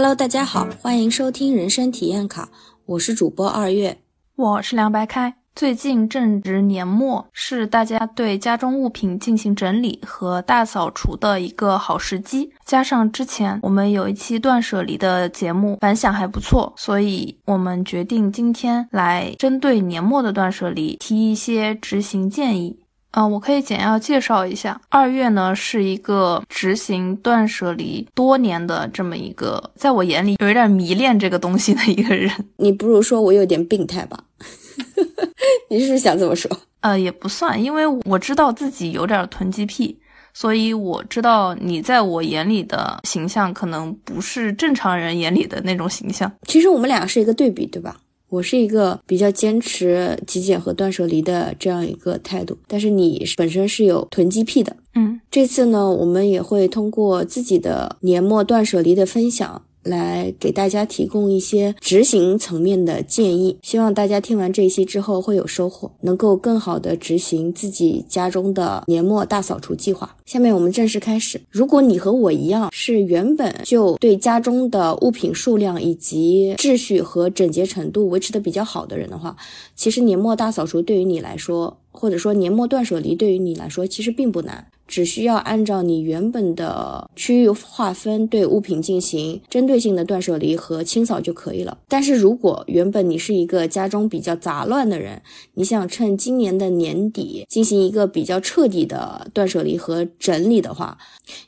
Hello，大家好，欢迎收听人生体验卡，我是主播二月，我是凉白开。最近正值年末，是大家对家中物品进行整理和大扫除的一个好时机。加上之前我们有一期断舍离的节目，反响还不错，所以我们决定今天来针对年末的断舍离提一些执行建议。嗯，我可以简要介绍一下。二月呢是一个执行断舍离多年的这么一个，在我眼里有一点迷恋这个东西的一个人。你不如说我有点病态吧？你是不是想这么说？呃，也不算，因为我知道自己有点囤积癖，所以我知道你在我眼里的形象可能不是正常人眼里的那种形象。其实我们俩是一个对比，对吧？我是一个比较坚持极简和断舍离的这样一个态度，但是你本身是有囤积癖的。嗯，这次呢，我们也会通过自己的年末断舍离的分享。来给大家提供一些执行层面的建议，希望大家听完这一期之后会有收获，能够更好的执行自己家中的年末大扫除计划。下面我们正式开始。如果你和我一样是原本就对家中的物品数量以及秩序和整洁程度维持的比较好的人的话，其实年末大扫除对于你来说，或者说年末断舍离对于你来说，其实并不难。只需要按照你原本的区域划分，对物品进行针对性的断舍离和清扫就可以了。但是如果原本你是一个家中比较杂乱的人，你想趁今年的年底进行一个比较彻底的断舍离和整理的话，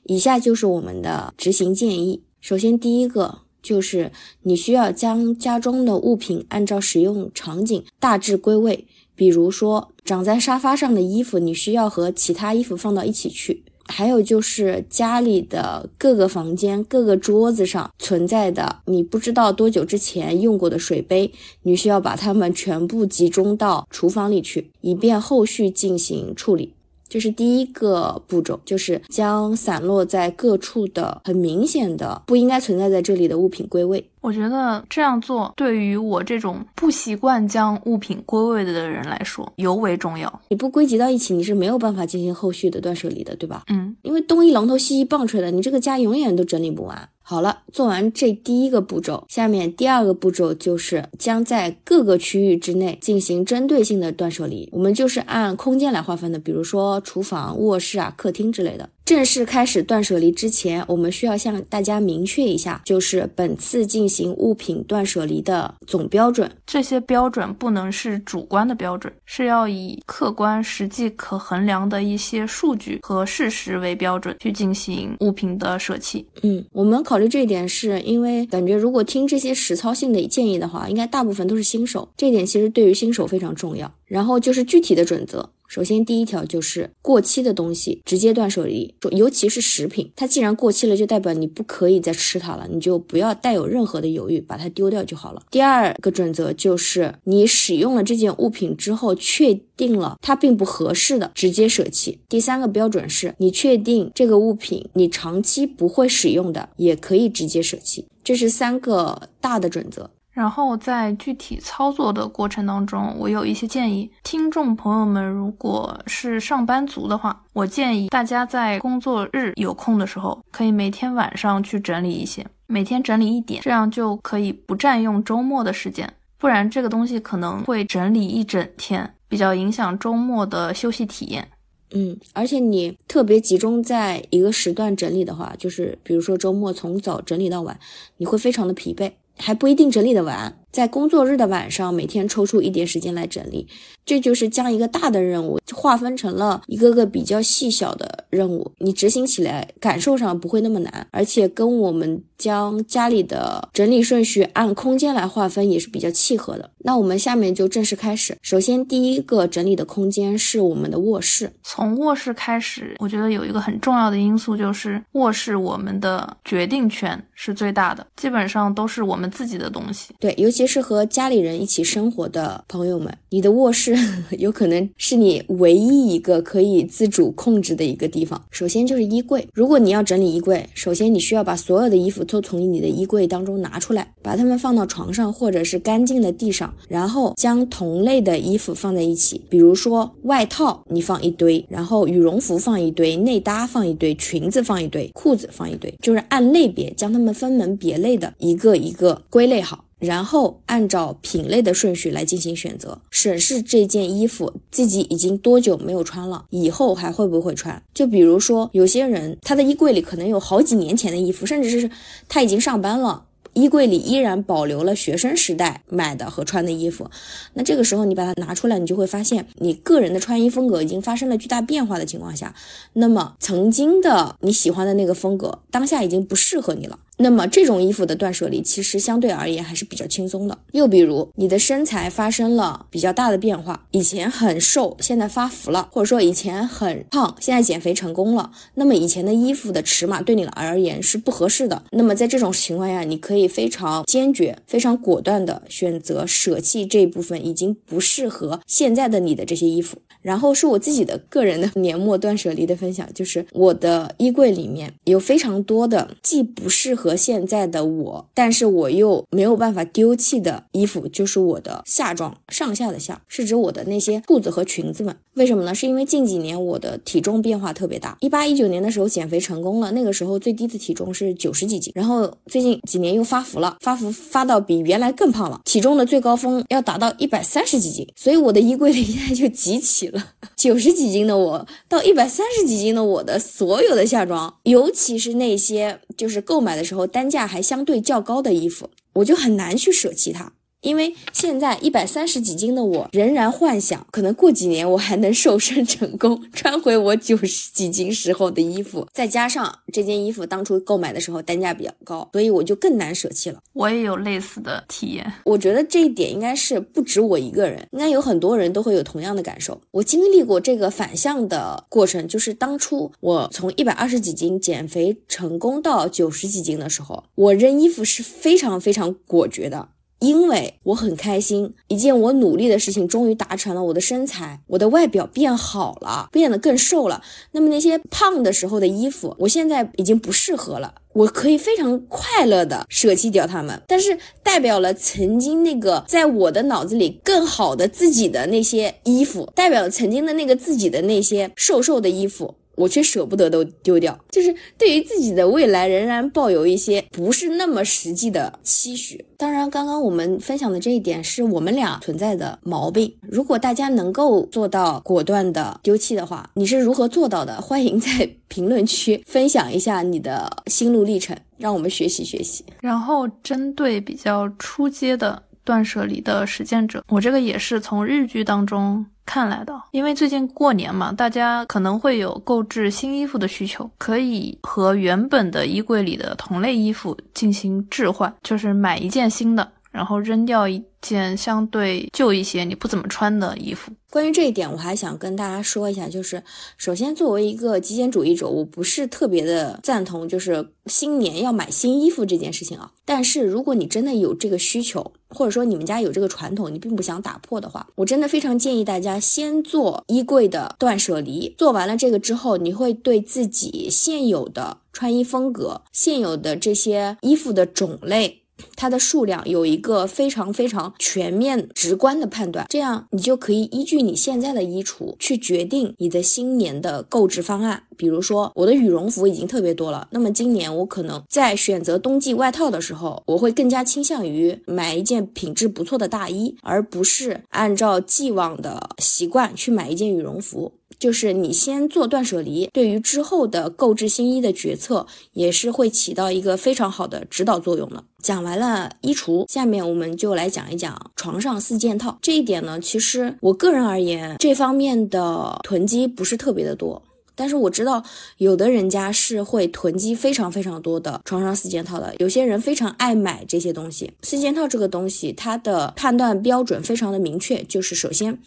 以下就是我们的执行建议。首先，第一个就是你需要将家中的物品按照使用场景大致归位。比如说，长在沙发上的衣服，你需要和其他衣服放到一起去。还有就是家里的各个房间、各个桌子上存在的你不知道多久之前用过的水杯，你需要把它们全部集中到厨房里去，以便后续进行处理。这是第一个步骤，就是将散落在各处的很明显的不应该存在在这里的物品归位。我觉得这样做对于我这种不习惯将物品归位的人来说尤为重要。你不归集到一起，你是没有办法进行后续的断舍离的，对吧？嗯，因为东一榔头西一棒槌的，你这个家永远都整理不完。好了，做完这第一个步骤，下面第二个步骤就是将在各个区域之内进行针对性的断舍离。我们就是按空间来划分的，比如说厨房、卧室啊、客厅之类的。正式开始断舍离之前，我们需要向大家明确一下，就是本次进行物品断舍离的总标准。这些标准不能是主观的标准，是要以客观、实际、可衡量的一些数据和事实为标准去进行物品的舍弃。嗯，我们考虑这一点，是因为感觉如果听这些实操性的建议的话，应该大部分都是新手。这一点其实对于新手非常重要。然后就是具体的准则。首先，第一条就是过期的东西直接断舍离，尤其是食品，它既然过期了，就代表你不可以再吃它了，你就不要带有任何的犹豫，把它丢掉就好了。第二个准则就是你使用了这件物品之后，确定了它并不合适的，直接舍弃。第三个标准是你确定这个物品你长期不会使用的，也可以直接舍弃。这是三个大的准则。然后在具体操作的过程当中，我有一些建议。听众朋友们，如果是上班族的话，我建议大家在工作日有空的时候，可以每天晚上去整理一些，每天整理一点，这样就可以不占用周末的时间。不然这个东西可能会整理一整天，比较影响周末的休息体验。嗯，而且你特别集中在一个时段整理的话，就是比如说周末从早整理到晚，你会非常的疲惫。还不一定整理得完，在工作日的晚上，每天抽出一点时间来整理，这就是将一个大的任务划分成了一个个比较细小的任务，你执行起来感受上不会那么难，而且跟我们将家里的整理顺序按空间来划分也是比较契合的。那我们下面就正式开始。首先，第一个整理的空间是我们的卧室。从卧室开始，我觉得有一个很重要的因素就是卧室我们的决定权是最大的，基本上都是我们自己的东西。对，尤其其是和家里人一起生活的朋友们，你的卧室 有可能是你唯一一个可以自主控制的一个地方。首先就是衣柜，如果你要整理衣柜，首先你需要把所有的衣服都从你的衣柜当中拿出来，把它们放到床上或者是干净的地上，然后将同类的衣服放在一起，比如说外套你放一堆，然后羽绒服放一堆，内搭放一堆，裙子放一堆，裤子放一堆，就是按类别将它们分门别类的一个一个归类好。然后按照品类的顺序来进行选择，审视这件衣服自己已经多久没有穿了，以后还会不会穿？就比如说，有些人他的衣柜里可能有好几年前的衣服，甚至是他已经上班了。衣柜里依然保留了学生时代买的和穿的衣服，那这个时候你把它拿出来，你就会发现你个人的穿衣风格已经发生了巨大变化的情况下，那么曾经的你喜欢的那个风格，当下已经不适合你了。那么这种衣服的断舍离其实相对而言还是比较轻松的。又比如你的身材发生了比较大的变化，以前很瘦，现在发福了，或者说以前很胖，现在减肥成功了，那么以前的衣服的尺码对你而言是不合适的。那么在这种情况下，你可以非常坚决、非常果断的选择舍弃这一部分已经不适合现在的你的这些衣服。然后是我自己的个人的年末断舍离的分享，就是我的衣柜里面有非常多的既不适合现在的我，但是我又没有办法丢弃的衣服，就是我的夏装，上下的夏是指我的那些裤子和裙子们。为什么呢？是因为近几年我的体重变化特别大，一八一九年的时候减肥成功了，那个时候最低的体重是九十几斤，然后最近几年又发福了，发福发到比原来更胖了，体重的最高峰要达到一百三十几斤，所以我的衣柜里现在就集齐了九十几斤的我到一百三十几斤的我的所有的夏装，尤其是那些就是购买的时候单价还相对较高的衣服，我就很难去舍弃它。因为现在一百三十几斤的我仍然幻想，可能过几年我还能瘦身成功，穿回我九十几斤时候的衣服。再加上这件衣服当初购买的时候单价比较高，所以我就更难舍弃了。我也有类似的体验，我觉得这一点应该是不止我一个人，应该有很多人都会有同样的感受。我经历过这个反向的过程，就是当初我从一百二十几斤减肥成功到九十几斤的时候，我扔衣服是非常非常果决的。因为我很开心，一件我努力的事情终于达成了，我的身材，我的外表变好了，变得更瘦了。那么那些胖的时候的衣服，我现在已经不适合了，我可以非常快乐的舍弃掉它们。但是代表了曾经那个在我的脑子里更好的自己的那些衣服，代表了曾经的那个自己的那些瘦瘦的衣服。我却舍不得都丢掉，就是对于自己的未来仍然抱有一些不是那么实际的期许。当然，刚刚我们分享的这一点是我们俩存在的毛病。如果大家能够做到果断的丢弃的话，你是如何做到的？欢迎在评论区分享一下你的心路历程，让我们学习学习。然后，针对比较出阶的断舍离的实践者，我这个也是从日剧当中。看来的，因为最近过年嘛，大家可能会有购置新衣服的需求，可以和原本的衣柜里的同类衣服进行置换，就是买一件新的，然后扔掉一。件相对旧一些、你不怎么穿的衣服。关于这一点，我还想跟大家说一下，就是首先作为一个极简主义者，我不是特别的赞同，就是新年要买新衣服这件事情啊。但是如果你真的有这个需求，或者说你们家有这个传统，你并不想打破的话，我真的非常建议大家先做衣柜的断舍离。做完了这个之后，你会对自己现有的穿衣风格、现有的这些衣服的种类。它的数量有一个非常非常全面、直观的判断，这样你就可以依据你现在的衣橱去决定你的新年的购置方案。比如说，我的羽绒服已经特别多了，那么今年我可能在选择冬季外套的时候，我会更加倾向于买一件品质不错的大衣，而不是按照既往的习惯去买一件羽绒服。就是你先做断舍离，对于之后的购置新衣的决策也是会起到一个非常好的指导作用的。讲完了衣橱，下面我们就来讲一讲床上四件套这一点呢。其实我个人而言，这方面的囤积不是特别的多，但是我知道有的人家是会囤积非常非常多的床上四件套的。有些人非常爱买这些东西。四件套这个东西，它的判断标准非常的明确，就是首先。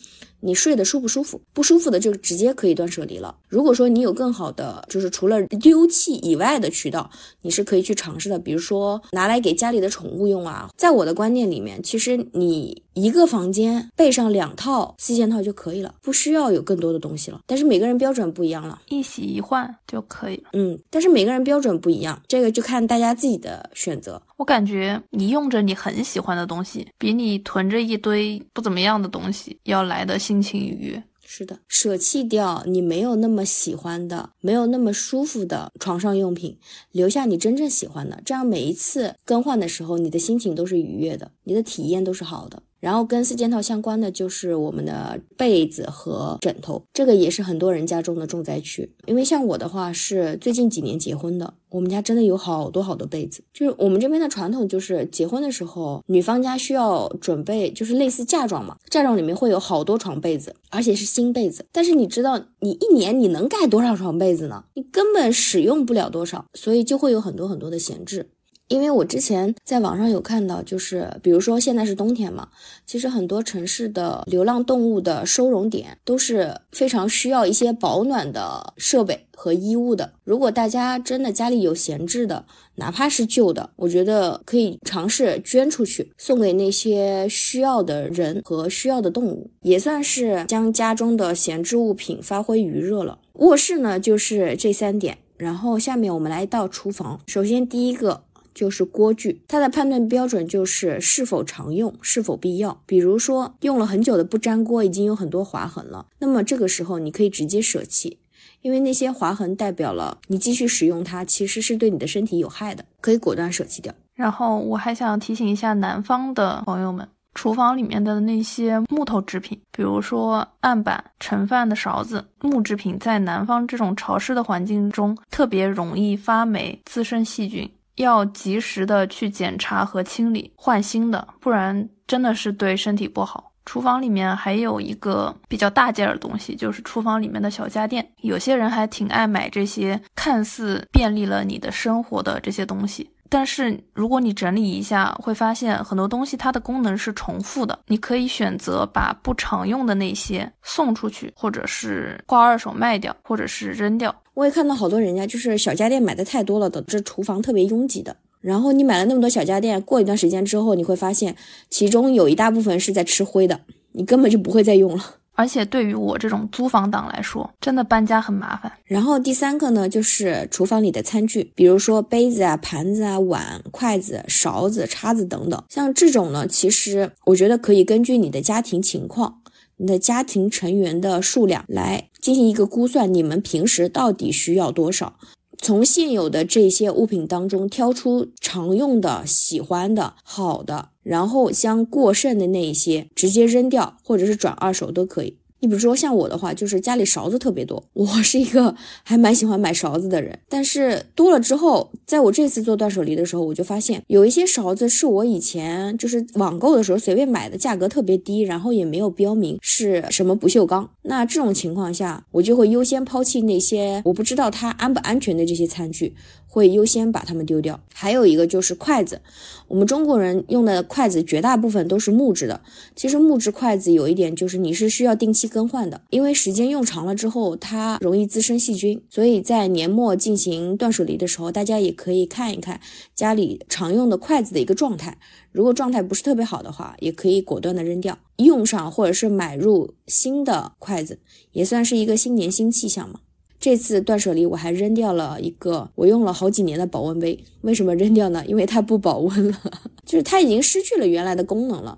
你睡得舒不舒服？不舒服的就直接可以断舍离了。如果说你有更好的，就是除了丢弃以外的渠道，你是可以去尝试的。比如说拿来给家里的宠物用啊。在我的观念里面，其实你一个房间备上两套四件套就可以了，不需要有更多的东西了。但是每个人标准不一样了，一洗一换就可以了。嗯，但是每个人标准不一样，这个就看大家自己的选择。我感觉你用着你很喜欢的东西，比你囤着一堆不怎么样的东西要来的心情愉悦。是的，舍弃掉你没有那么喜欢的、没有那么舒服的床上用品，留下你真正喜欢的，这样每一次更换的时候，你的心情都是愉悦的，你的体验都是好的。然后跟四件套相关的就是我们的被子和枕头，这个也是很多人家中的重灾区。因为像我的话是最近几年结婚的，我们家真的有好多好多被子。就是我们这边的传统，就是结婚的时候，女方家需要准备，就是类似嫁妆嘛，嫁妆里面会有好多床被子，而且是新被子。但是你知道，你一年你能盖多少床被子呢？你根本使用不了多少，所以就会有很多很多的闲置。因为我之前在网上有看到，就是比如说现在是冬天嘛，其实很多城市的流浪动物的收容点都是非常需要一些保暖的设备和衣物的。如果大家真的家里有闲置的，哪怕是旧的，我觉得可以尝试捐出去，送给那些需要的人和需要的动物，也算是将家中的闲置物品发挥余热了。卧室呢，就是这三点，然后下面我们来到厨房，首先第一个。就是锅具，它的判断标准就是是否常用，是否必要。比如说用了很久的不粘锅，已经有很多划痕了，那么这个时候你可以直接舍弃，因为那些划痕代表了你继续使用它其实是对你的身体有害的，可以果断舍弃掉。然后我还想提醒一下南方的朋友们，厨房里面的那些木头制品，比如说案板、盛饭的勺子，木制品在南方这种潮湿的环境中特别容易发霉、滋生细菌。要及时的去检查和清理，换新的，不然真的是对身体不好。厨房里面还有一个比较大件的东西，就是厨房里面的小家电。有些人还挺爱买这些看似便利了你的生活的这些东西。但是如果你整理一下，会发现很多东西它的功能是重复的。你可以选择把不常用的那些送出去，或者是挂二手卖掉，或者是扔掉。我也看到好多人家就是小家电买的太多了，导致厨房特别拥挤的。然后你买了那么多小家电，过一段时间之后，你会发现其中有一大部分是在吃灰的，你根本就不会再用了。而且对于我这种租房党来说，真的搬家很麻烦。然后第三个呢，就是厨房里的餐具，比如说杯子啊、盘子啊、碗、筷子、勺子、叉子等等。像这种呢，其实我觉得可以根据你的家庭情况、你的家庭成员的数量来进行一个估算，你们平时到底需要多少。从现有的这些物品当中挑出常用的、喜欢的、好的，然后将过剩的那一些直接扔掉，或者是转二手都可以。你比如说像我的话，就是家里勺子特别多，我是一个还蛮喜欢买勺子的人。但是多了之后，在我这次做断舍离的时候，我就发现有一些勺子是我以前就是网购的时候随便买的，价格特别低，然后也没有标明是什么不锈钢。那这种情况下，我就会优先抛弃那些我不知道它安不安全的这些餐具。会优先把它们丢掉。还有一个就是筷子，我们中国人用的筷子绝大部分都是木质的。其实木质筷子有一点就是你是需要定期更换的，因为时间用长了之后它容易滋生细菌。所以在年末进行断舍离的时候，大家也可以看一看家里常用的筷子的一个状态。如果状态不是特别好的话，也可以果断的扔掉，用上或者是买入新的筷子，也算是一个新年新气象嘛。这次断舍离，我还扔掉了一个我用了好几年的保温杯。为什么扔掉呢？因为它不保温了，就是它已经失去了原来的功能了。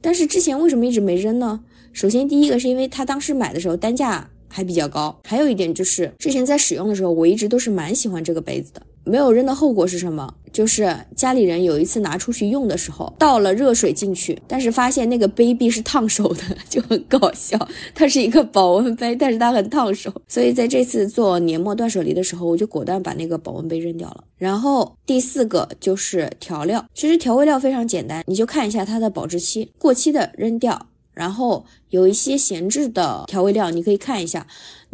但是之前为什么一直没扔呢？首先，第一个是因为它当时买的时候单价还比较高，还有一点就是之前在使用的时候，我一直都是蛮喜欢这个杯子的。没有扔的后果是什么？就是家里人有一次拿出去用的时候，倒了热水进去，但是发现那个杯壁是烫手的，就很搞笑。它是一个保温杯，但是它很烫手。所以在这次做年末断舍离的时候，我就果断把那个保温杯扔掉了。然后第四个就是调料，其实调味料非常简单，你就看一下它的保质期，过期的扔掉。然后有一些闲置的调味料，你可以看一下，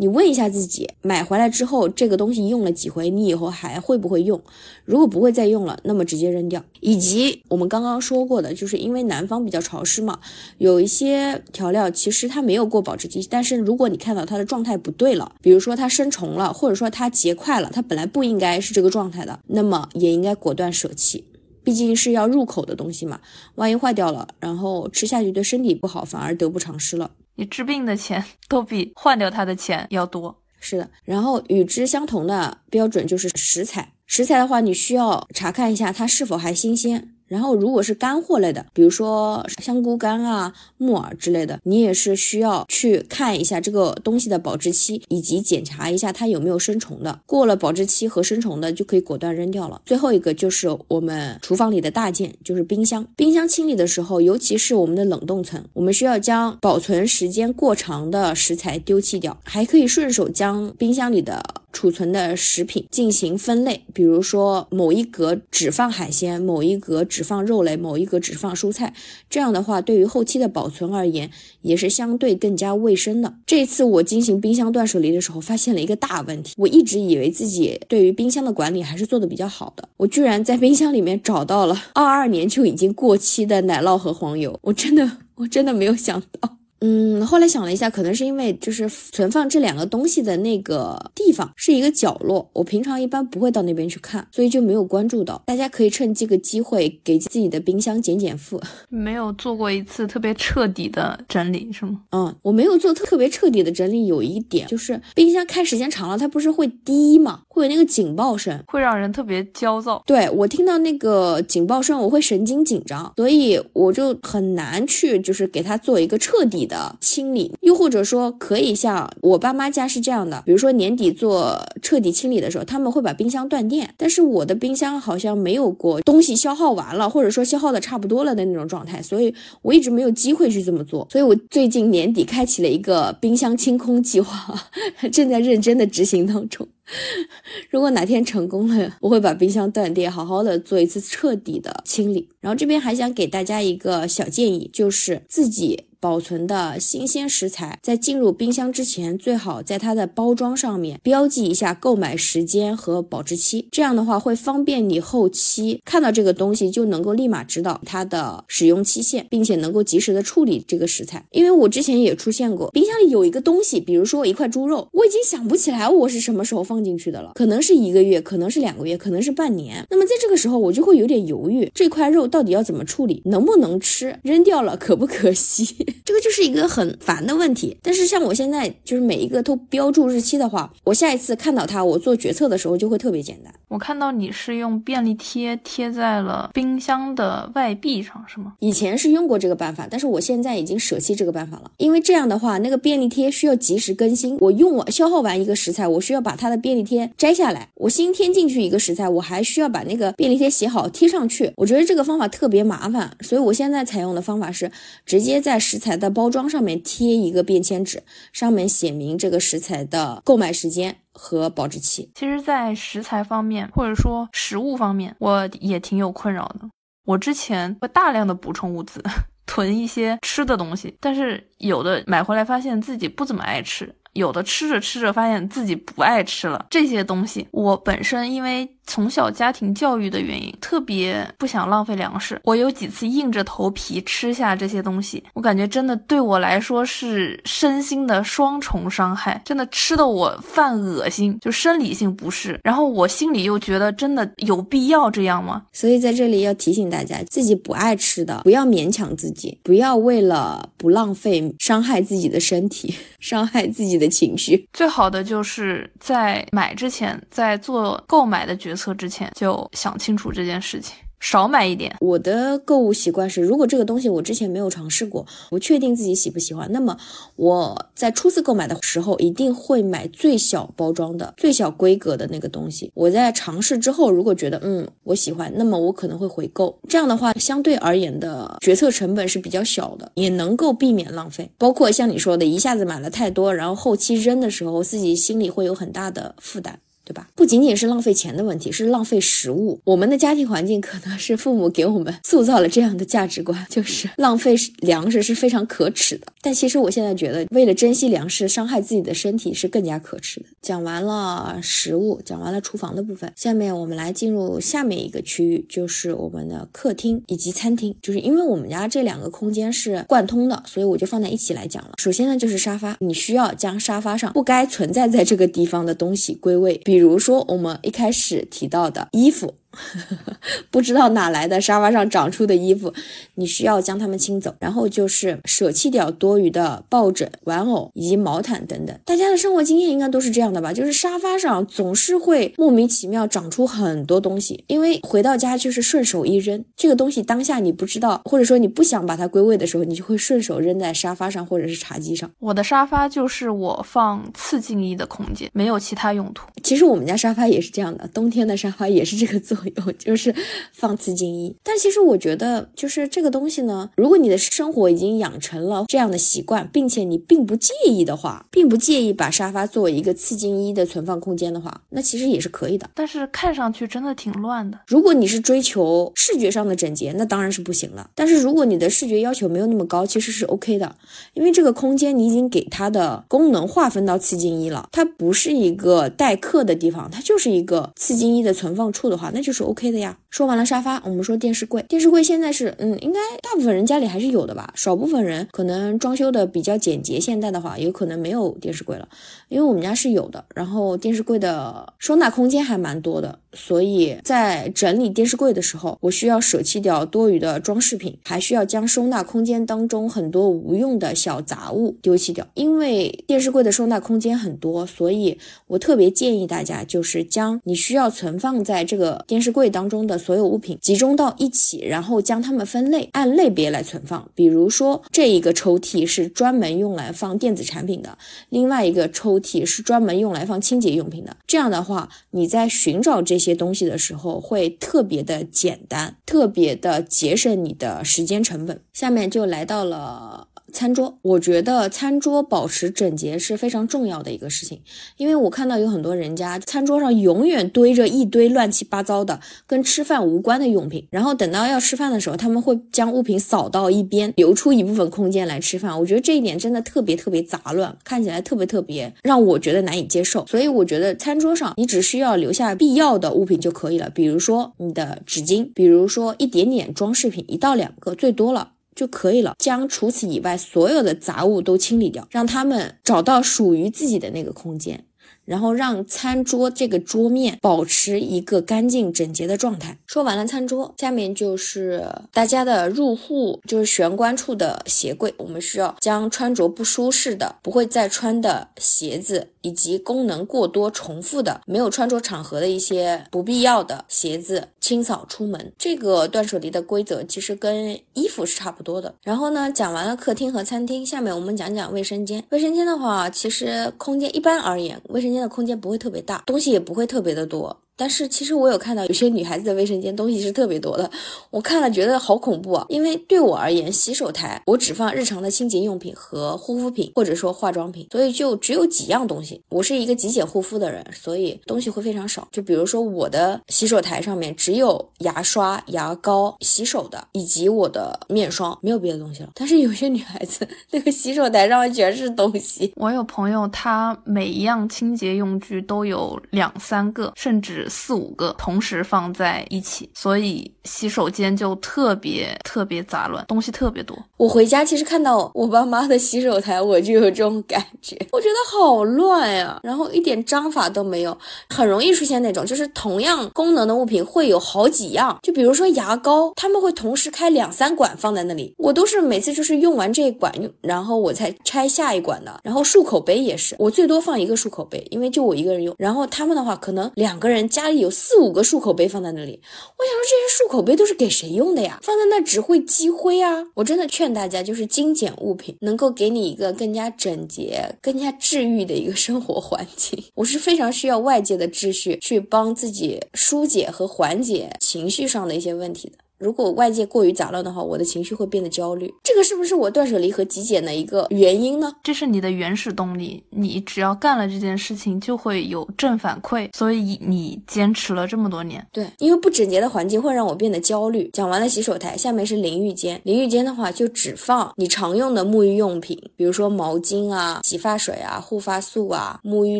你问一下自己，买回来之后这个东西用了几回，你以后还会不会用？如果不会再用了，那么直接扔掉。以及我们刚刚说过的，就是因为南方比较潮湿嘛，有一些调料其实它没有过保质期，但是如果你看到它的状态不对了，比如说它生虫了，或者说它结块了，它本来不应该是这个状态的，那么也应该果断舍弃。毕竟是要入口的东西嘛，万一坏掉了，然后吃下去对身体不好，反而得不偿失了。你治病的钱都比换掉它的钱要多。是的，然后与之相同的标准就是食材，食材的话，你需要查看一下它是否还新鲜。然后，如果是干货类的，比如说香菇干啊、木耳之类的，你也是需要去看一下这个东西的保质期，以及检查一下它有没有生虫的。过了保质期和生虫的，就可以果断扔掉了。最后一个就是我们厨房里的大件，就是冰箱。冰箱清理的时候，尤其是我们的冷冻层，我们需要将保存时间过长的食材丢弃掉，还可以顺手将冰箱里的。储存的食品进行分类，比如说某一格只放海鲜，某一格只放肉类，某一格只放蔬菜。这样的话，对于后期的保存而言，也是相对更加卫生的。这次我进行冰箱断舍离的时候，发现了一个大问题。我一直以为自己对于冰箱的管理还是做的比较好的，我居然在冰箱里面找到了二二年就已经过期的奶酪和黄油。我真的，我真的没有想到。嗯，后来想了一下，可能是因为就是存放这两个东西的那个地方是一个角落，我平常一般不会到那边去看，所以就没有关注到。大家可以趁这个机会给自己的冰箱减减负。没有做过一次特别彻底的整理是吗？嗯，我没有做特别彻底的整理，有一点就是冰箱开时间长了，它不是会滴吗？会有那个警报声，会让人特别焦躁。对我听到那个警报声，我会神经紧张，所以我就很难去就是给它做一个彻底。的清理，又或者说可以像我爸妈家是这样的，比如说年底做彻底清理的时候，他们会把冰箱断电，但是我的冰箱好像没有过东西消耗完了，或者说消耗的差不多了的那种状态，所以我一直没有机会去这么做，所以我最近年底开启了一个冰箱清空计划，正在认真的执行当中。如果哪天成功了，我会把冰箱断电，好好的做一次彻底的清理。然后这边还想给大家一个小建议，就是自己。保存的新鲜食材，在进入冰箱之前，最好在它的包装上面标记一下购买时间和保质期。这样的话，会方便你后期看到这个东西就能够立马知道它的使用期限，并且能够及时的处理这个食材。因为我之前也出现过，冰箱里有一个东西，比如说一块猪肉，我已经想不起来我是什么时候放进去的了，可能是一个月，可能是两个月，可能是半年。那么在这个时候，我就会有点犹豫，这块肉到底要怎么处理，能不能吃，扔掉了可不可惜？这个就是一个很烦的问题，但是像我现在就是每一个都标注日期的话，我下一次看到它，我做决策的时候就会特别简单。我看到你是用便利贴贴在了冰箱的外壁上，是吗？以前是用过这个办法，但是我现在已经舍弃这个办法了，因为这样的话，那个便利贴需要及时更新。我用完消耗完一个食材，我需要把它的便利贴摘下来，我新添进去一个食材，我还需要把那个便利贴写好贴上去。我觉得这个方法特别麻烦，所以我现在采用的方法是直接在食材的包装上面贴一个便签纸，上面写明这个食材的购买时间。和保质期，其实，在食材方面或者说食物方面，我也挺有困扰的。我之前会大量的补充物资，囤一些吃的东西，但是有的买回来发现自己不怎么爱吃，有的吃着吃着发现自己不爱吃了。这些东西，我本身因为。从小家庭教育的原因，特别不想浪费粮食。我有几次硬着头皮吃下这些东西，我感觉真的对我来说是身心的双重伤害，真的吃的我犯恶心，就生理性不适。然后我心里又觉得，真的有必要这样吗？所以在这里要提醒大家，自己不爱吃的，不要勉强自己，不要为了不浪费，伤害自己的身体，伤害自己的情绪。最好的就是在买之前，在做购买的决策。之前就想清楚这件事情。少买一点。我的购物习惯是，如果这个东西我之前没有尝试过，不确定自己喜不喜欢，那么我在初次购买的时候一定会买最小包装的、最小规格的那个东西。我在尝试之后，如果觉得嗯我喜欢，那么我可能会回购。这样的话，相对而言的决策成本是比较小的，也能够避免浪费。包括像你说的，一下子买了太多，然后后期扔的时候，自己心里会有很大的负担。对吧？不仅仅是浪费钱的问题，是浪费食物。我们的家庭环境可能是父母给我们塑造了这样的价值观，就是 浪费粮食是非常可耻的。但其实我现在觉得，为了珍惜粮食，伤害自己的身体是更加可耻的。讲完了食物，讲完了厨房的部分，下面我们来进入下面一个区域，就是我们的客厅以及餐厅。就是因为我们家这两个空间是贯通的，所以我就放在一起来讲了。首先呢，就是沙发，你需要将沙发上不该存在在这个地方的东西归位，比比如说我们一开始提到的衣服。不知道哪来的沙发上长出的衣服，你需要将它们清走，然后就是舍弃掉多余的抱枕、玩偶以及毛毯等等。大家的生活经验应该都是这样的吧？就是沙发上总是会莫名其妙长出很多东西，因为回到家就是顺手一扔，这个东西当下你不知道，或者说你不想把它归位的时候，你就会顺手扔在沙发上或者是茶几上。我的沙发就是我放次净衣的空间，没有其他用途。其实我们家沙发也是这样的，冬天的沙发也是这个作用，就是放次净衣。但其实我觉得，就是这个东西呢，如果你的生活已经养成了这样的习惯，并且你并不介意的话，并不介意把沙发作为一个次净衣的存放空间的话，那其实也是可以的。但是看上去真的挺乱的。如果你是追求视觉上的整洁，那当然是不行了。但是如果你的视觉要求没有那么高，其实是 OK 的，因为这个空间你已经给它的功能划分到次净衣了，它不是一个待客的地方，它就是一个次净衣的存放处的话，那就就是 OK 的呀。说完了沙发，我们说电视柜。电视柜现在是，嗯，应该大部分人家里还是有的吧，少部分人可能装修的比较简洁现代的话，有可能没有电视柜了。因为我们家是有的，然后电视柜的收纳空间还蛮多的，所以在整理电视柜的时候，我需要舍弃掉多余的装饰品，还需要将收纳空间当中很多无用的小杂物丢弃掉。因为电视柜的收纳空间很多，所以我特别建议大家，就是将你需要存放在这个电视柜当中的所有物品集中到一起，然后将它们分类，按类别来存放。比如说，这一个抽屉是专门用来放电子产品的，另外一个抽。屉是专门用来放清洁用品的，这样的话，你在寻找这些东西的时候会特别的简单，特别的节省你的时间成本。下面就来到了。餐桌，我觉得餐桌保持整洁是非常重要的一个事情，因为我看到有很多人家餐桌上永远堆着一堆乱七八糟的跟吃饭无关的用品，然后等到要吃饭的时候，他们会将物品扫到一边，留出一部分空间来吃饭。我觉得这一点真的特别特别杂乱，看起来特别特别让我觉得难以接受。所以我觉得餐桌上你只需要留下必要的物品就可以了，比如说你的纸巾，比如说一点点装饰品，一到两个最多了。就可以了，将除此以外所有的杂物都清理掉，让他们找到属于自己的那个空间。然后让餐桌这个桌面保持一个干净整洁的状态。说完了餐桌，下面就是大家的入户，就是玄关处的鞋柜。我们需要将穿着不舒适的、不会再穿的鞋子，以及功能过多、重复的、没有穿着场合的一些不必要的鞋子清扫出门。这个断舍离的规则其实跟衣服是差不多的。然后呢，讲完了客厅和餐厅，下面我们讲讲卫生间。卫生间的话，其实空间一般而言，卫生间。的空间不会特别大，东西也不会特别的多。但是其实我有看到有些女孩子的卫生间东西是特别多的，我看了觉得好恐怖啊！因为对我而言，洗手台我只放日常的清洁用品和护肤品，或者说化妆品，所以就只有几样东西。我是一个极简护肤的人，所以东西会非常少。就比如说我的洗手台上面只有牙刷、牙膏、洗手的以及我的面霜，没有别的东西了。但是有些女孩子那个洗手台上面全是东西。我有朋友，她每一样清洁用具都有两三个，甚至。四五个同时放在一起，所以洗手间就特别特别杂乱，东西特别多。我回家其实看到我爸妈的洗手台，我就有这种感觉，我觉得好乱呀，然后一点章法都没有，很容易出现那种就是同样功能的物品会有好几样，就比如说牙膏，他们会同时开两三管放在那里，我都是每次就是用完这一管用，然后我才拆下一管的。然后漱口杯也是，我最多放一个漱口杯，因为就我一个人用。然后他们的话可能两个人。家里有四五个漱口杯放在那里，我想说这些漱口杯都是给谁用的呀？放在那只会积灰啊！我真的劝大家，就是精简物品，能够给你一个更加整洁、更加治愈的一个生活环境。我是非常需要外界的秩序去帮自己疏解和缓解情绪上的一些问题的。如果外界过于杂乱的话，我的情绪会变得焦虑。这个是不是我断舍离和极简的一个原因呢？这是你的原始动力，你只要干了这件事情，就会有正反馈，所以你坚持了这么多年。对，因为不整洁的环境会让我变得焦虑。讲完了洗手台，下面是淋浴间。淋浴间的话，就只放你常用的沐浴用品，比如说毛巾啊、洗发水啊、护发素啊、沐浴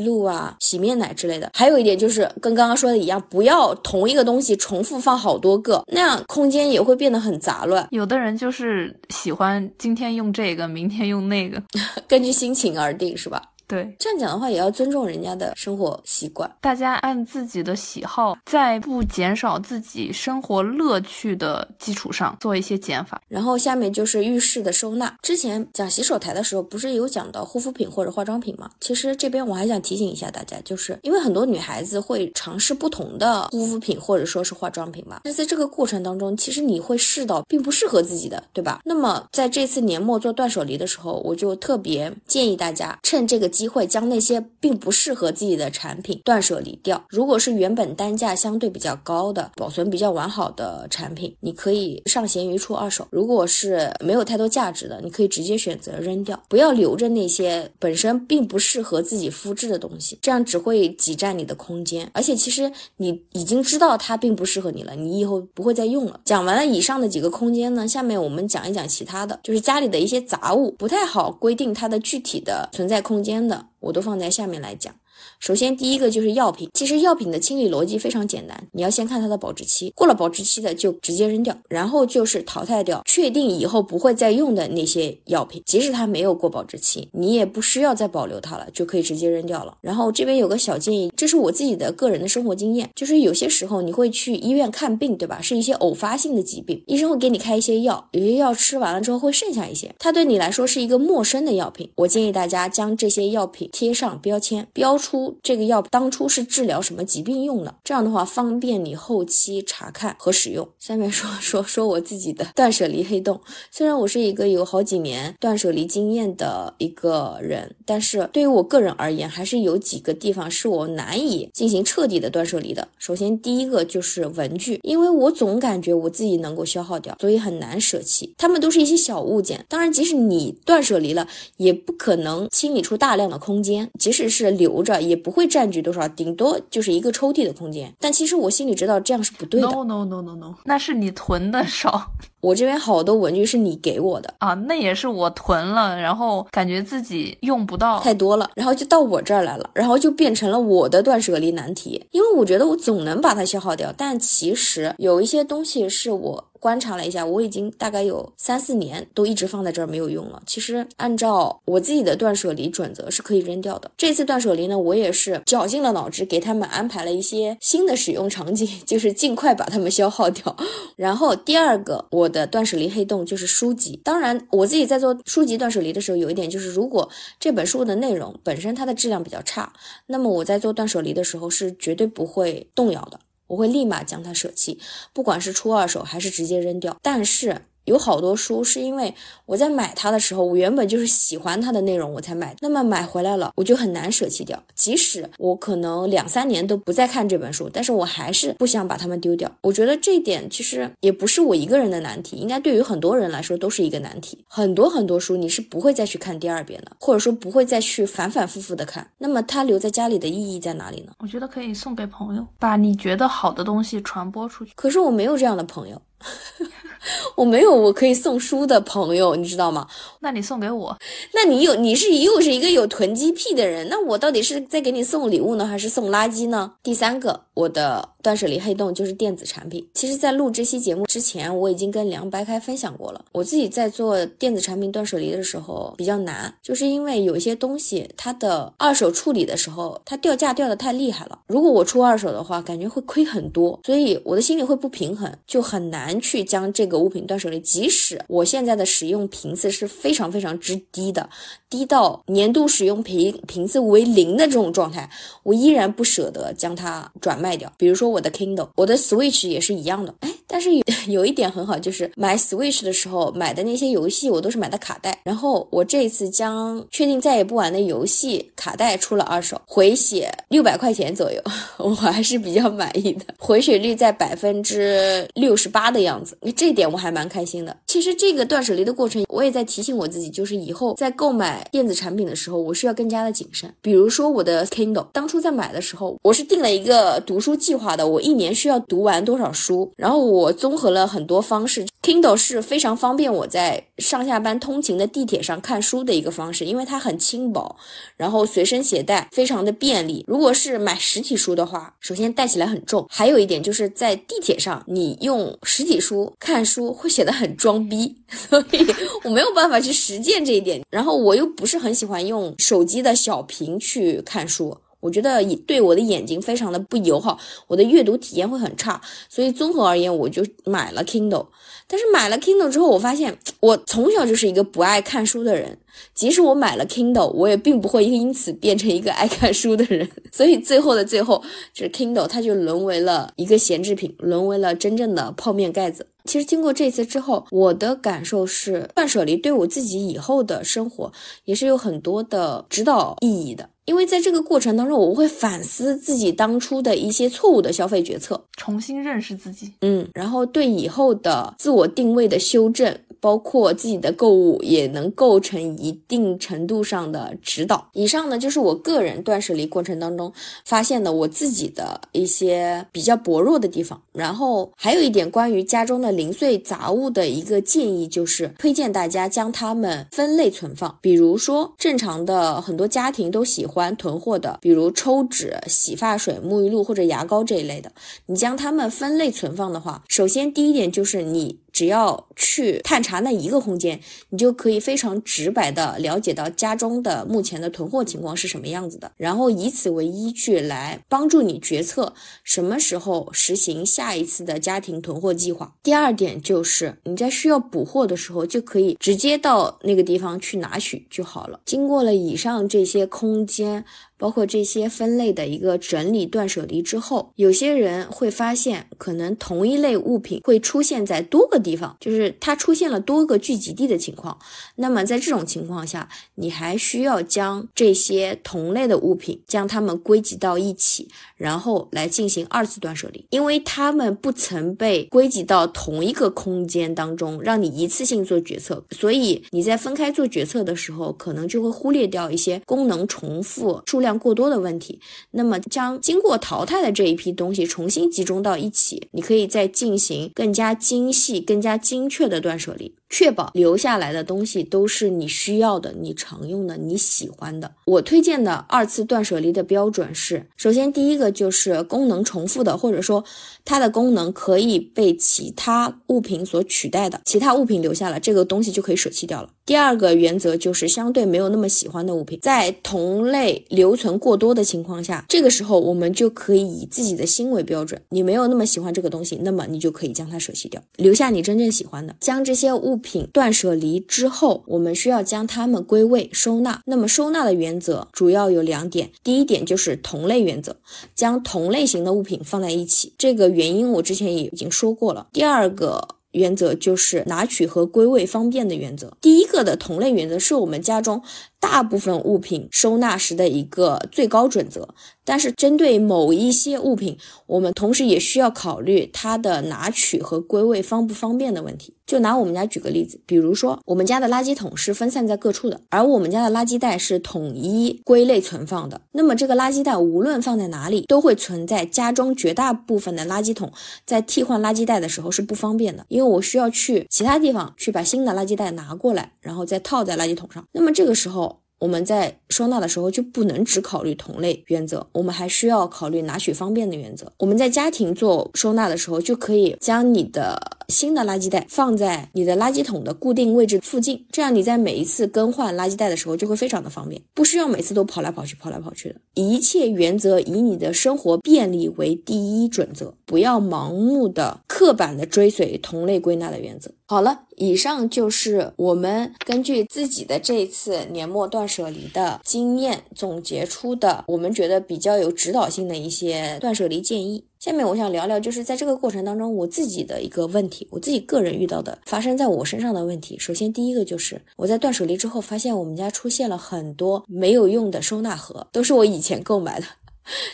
露啊、洗面奶之类的。还有一点就是跟刚刚说的一样，不要同一个东西重复放好多个，那样空间也会变得很杂乱。有的人就是喜欢今天用这个，明天用那个，根据心情而定，是吧？对，这样讲的话，也要尊重人家的生活习惯。大家按自己的喜好，在不减少自己生活乐趣的基础上做一些减法。然后下面就是浴室的收纳。之前讲洗手台的时候，不是有讲到护肤品或者化妆品吗？其实这边我还想提醒一下大家，就是因为很多女孩子会尝试不同的护肤品或者说是化妆品嘛，那在这个过程当中，其实你会试到并不适合自己的，对吧？那么在这次年末做断舍离的时候，我就特别建议大家趁这个。机会将那些并不适合自己的产品断舍离掉。如果是原本单价相对比较高的、保存比较完好的产品，你可以上闲鱼出二手；如果是没有太多价值的，你可以直接选择扔掉，不要留着那些本身并不适合自己肤质的东西，这样只会挤占你的空间。而且其实你已经知道它并不适合你了，你以后不会再用了。讲完了以上的几个空间呢，下面我们讲一讲其他的，就是家里的一些杂物，不太好规定它的具体的存在空间。的我都放在下面来讲。首先，第一个就是药品。其实药品的清理逻辑非常简单，你要先看它的保质期，过了保质期的就直接扔掉，然后就是淘汰掉确定以后不会再用的那些药品，即使它没有过保质期，你也不需要再保留它了，就可以直接扔掉了。然后这边有个小建议，这是我自己的个人的生活经验，就是有些时候你会去医院看病，对吧？是一些偶发性的疾病，医生会给你开一些药，有些药吃完了之后会剩下一些，它对你来说是一个陌生的药品，我建议大家将这些药品贴上标签，标出这个药当初是治疗什么疾病用的？这样的话方便你后期查看和使用。下面说 说说我自己的断舍离黑洞。虽然我是一个有好几年断舍离经验的一个人，但是对于我个人而言，还是有几个地方是我难以进行彻底的断舍离的。首先，第一个就是文具，因为我总感觉我自己能够消耗掉，所以很难舍弃。它们都是一些小物件，当然，即使你断舍离了，也不可能清理出大量的空间。即使是留着，也不会占据多少，顶多就是一个抽屉的空间。但其实我心里知道这样是不对的。No no no no no，那是你囤的少。我这边好多文具是你给我的啊，那也是我囤了，然后感觉自己用不到太多了，然后就到我这儿来了，然后就变成了我的断舍离难题。因为我觉得我总能把它消耗掉，但其实有一些东西是我。观察了一下，我已经大概有三四年都一直放在这儿没有用了。其实按照我自己的断舍离准则是可以扔掉的。这次断舍离呢，我也是绞尽了脑汁给他们安排了一些新的使用场景，就是尽快把它们消耗掉。然后第二个我的断舍离黑洞就是书籍。当然我自己在做书籍断舍离的时候，有一点就是如果这本书的内容本身它的质量比较差，那么我在做断舍离的时候是绝对不会动摇的。我会立马将它舍弃，不管是出二手还是直接扔掉。但是。有好多书是因为我在买它的时候，我原本就是喜欢它的内容，我才买。那么买回来了，我就很难舍弃掉。即使我可能两三年都不再看这本书，但是我还是不想把它们丢掉。我觉得这一点其实也不是我一个人的难题，应该对于很多人来说都是一个难题。很多很多书你是不会再去看第二遍的，或者说不会再去反反复复的看。那么它留在家里的意义在哪里呢？我觉得可以送给朋友，把你觉得好的东西传播出去。可是我没有这样的朋友。我没有我可以送书的朋友，你知道吗？那你送给我，那你有你是又是一个有囤积癖的人，那我到底是在给你送礼物呢，还是送垃圾呢？第三个，我的。断舍离黑洞就是电子产品。其实，在录这期节目之前，我已经跟梁白开分享过了。我自己在做电子产品断舍离的时候比较难，就是因为有一些东西它的二手处理的时候，它掉价掉的太厉害了。如果我出二手的话，感觉会亏很多，所以我的心里会不平衡，就很难去将这个个物品断舍离。即使我现在的使用频次是非常非常之低的，低到年度使用频频次为零的这种状态，我依然不舍得将它转卖掉。比如说。我的 Kindle，我的 Switch 也是一样的，哎，但是有 有一点很好，就是买 Switch 的时候买的那些游戏，我都是买的卡带。然后我这次将确定再也不玩的游戏卡带出了二手，回血六百块钱左右，我还是比较满意的，回血率在百分之六十八的样子，那这一点我还蛮开心的。其实这个断舍离的过程，我也在提醒我自己，就是以后在购买电子产品的时候，我需要更加的谨慎。比如说我的 Kindle，当初在买的时候，我是定了一个读书计划的，我一年需要读完多少书，然后我综合了很多方式，Kindle 是非常方便我在上下班通勤的地铁上看书的一个方式，因为它很轻薄，然后随身携带，非常的便利。如果是买实体书的话，首先带起来很重，还有一点就是在地铁上，你用实体书看书会显得很装逼，所以我没有办法去实践这一点。然后我又不是很喜欢用手机的小屏去看书。我觉得对我的眼睛非常的不友好，我的阅读体验会很差，所以综合而言，我就买了 Kindle。但是买了 Kindle 之后，我发现我从小就是一个不爱看书的人，即使我买了 Kindle，我也并不会因此变成一个爱看书的人。所以最后的最后，就是 Kindle 它就沦为了一个闲置品，沦为了真正的泡面盖子。其实经过这次之后，我的感受是，断舍离对我自己以后的生活也是有很多的指导意义的。因为在这个过程当中，我会反思自己当初的一些错误的消费决策，重新认识自己。嗯，然后对以后的自我定位的修正。包括自己的购物也能构成一定程度上的指导。以上呢，就是我个人断舍离过程当中发现的我自己的一些比较薄弱的地方。然后还有一点关于家中的零碎杂物的一个建议，就是推荐大家将它们分类存放。比如说，正常的很多家庭都喜欢囤货的，比如抽纸、洗发水、沐浴露或者牙膏这一类的，你将它们分类存放的话，首先第一点就是你。只要去探查那一个空间，你就可以非常直白的了解到家中的目前的囤货情况是什么样子的，然后以此为依据来帮助你决策什么时候实行下一次的家庭囤货计划。第二点就是你在需要补货的时候，就可以直接到那个地方去拿取就好了。经过了以上这些空间。包括这些分类的一个整理断舍离之后，有些人会发现，可能同一类物品会出现在多个地方，就是它出现了多个聚集地的情况。那么在这种情况下，你还需要将这些同类的物品将它们归集到一起，然后来进行二次断舍离，因为它们不曾被归集到同一个空间当中，让你一次性做决策，所以你在分开做决策的时候，可能就会忽略掉一些功能重复、数量。过多的问题，那么将经过淘汰的这一批东西重新集中到一起，你可以再进行更加精细、更加精确的断舍离。确保留下来的东西都是你需要的、你常用的、你喜欢的。我推荐的二次断舍离的标准是：首先，第一个就是功能重复的，或者说它的功能可以被其他物品所取代的，其他物品留下了，这个东西就可以舍弃掉了。第二个原则就是相对没有那么喜欢的物品，在同类留存过多的情况下，这个时候我们就可以以自己的心为标准。你没有那么喜欢这个东西，那么你就可以将它舍弃掉，留下你真正喜欢的，将这些物。品断舍离之后，我们需要将它们归位收纳。那么收纳的原则主要有两点，第一点就是同类原则，将同类型的物品放在一起。这个原因我之前也已经说过了。第二个原则就是拿取和归位方便的原则。第一个的同类原则是我们家中。大部分物品收纳时的一个最高准则，但是针对某一些物品，我们同时也需要考虑它的拿取和归位方不方便的问题。就拿我们家举个例子，比如说我们家的垃圾桶是分散在各处的，而我们家的垃圾袋是统一归类存放的。那么这个垃圾袋无论放在哪里，都会存在家中绝大部分的垃圾桶在替换垃圾袋的时候是不方便的，因为我需要去其他地方去把新的垃圾袋拿过来，然后再套在垃圾桶上。那么这个时候。我们在收纳的时候就不能只考虑同类原则，我们还需要考虑拿取方便的原则。我们在家庭做收纳的时候，就可以将你的新的垃圾袋放在你的垃圾桶的固定位置附近，这样你在每一次更换垃圾袋的时候就会非常的方便，不需要每次都跑来跑去、跑来跑去的。一切原则以你的生活便利为第一准则，不要盲目的、刻板的追随同类归纳的原则。好了，以上就是我们根据自己的这一次年末断舍离的经验总结出的，我们觉得比较有指导性的一些断舍离建议。下面我想聊聊，就是在这个过程当中，我自己的一个问题，我自己个人遇到的发生在我身上的问题。首先，第一个就是我在断舍离之后，发现我们家出现了很多没有用的收纳盒，都是我以前购买的。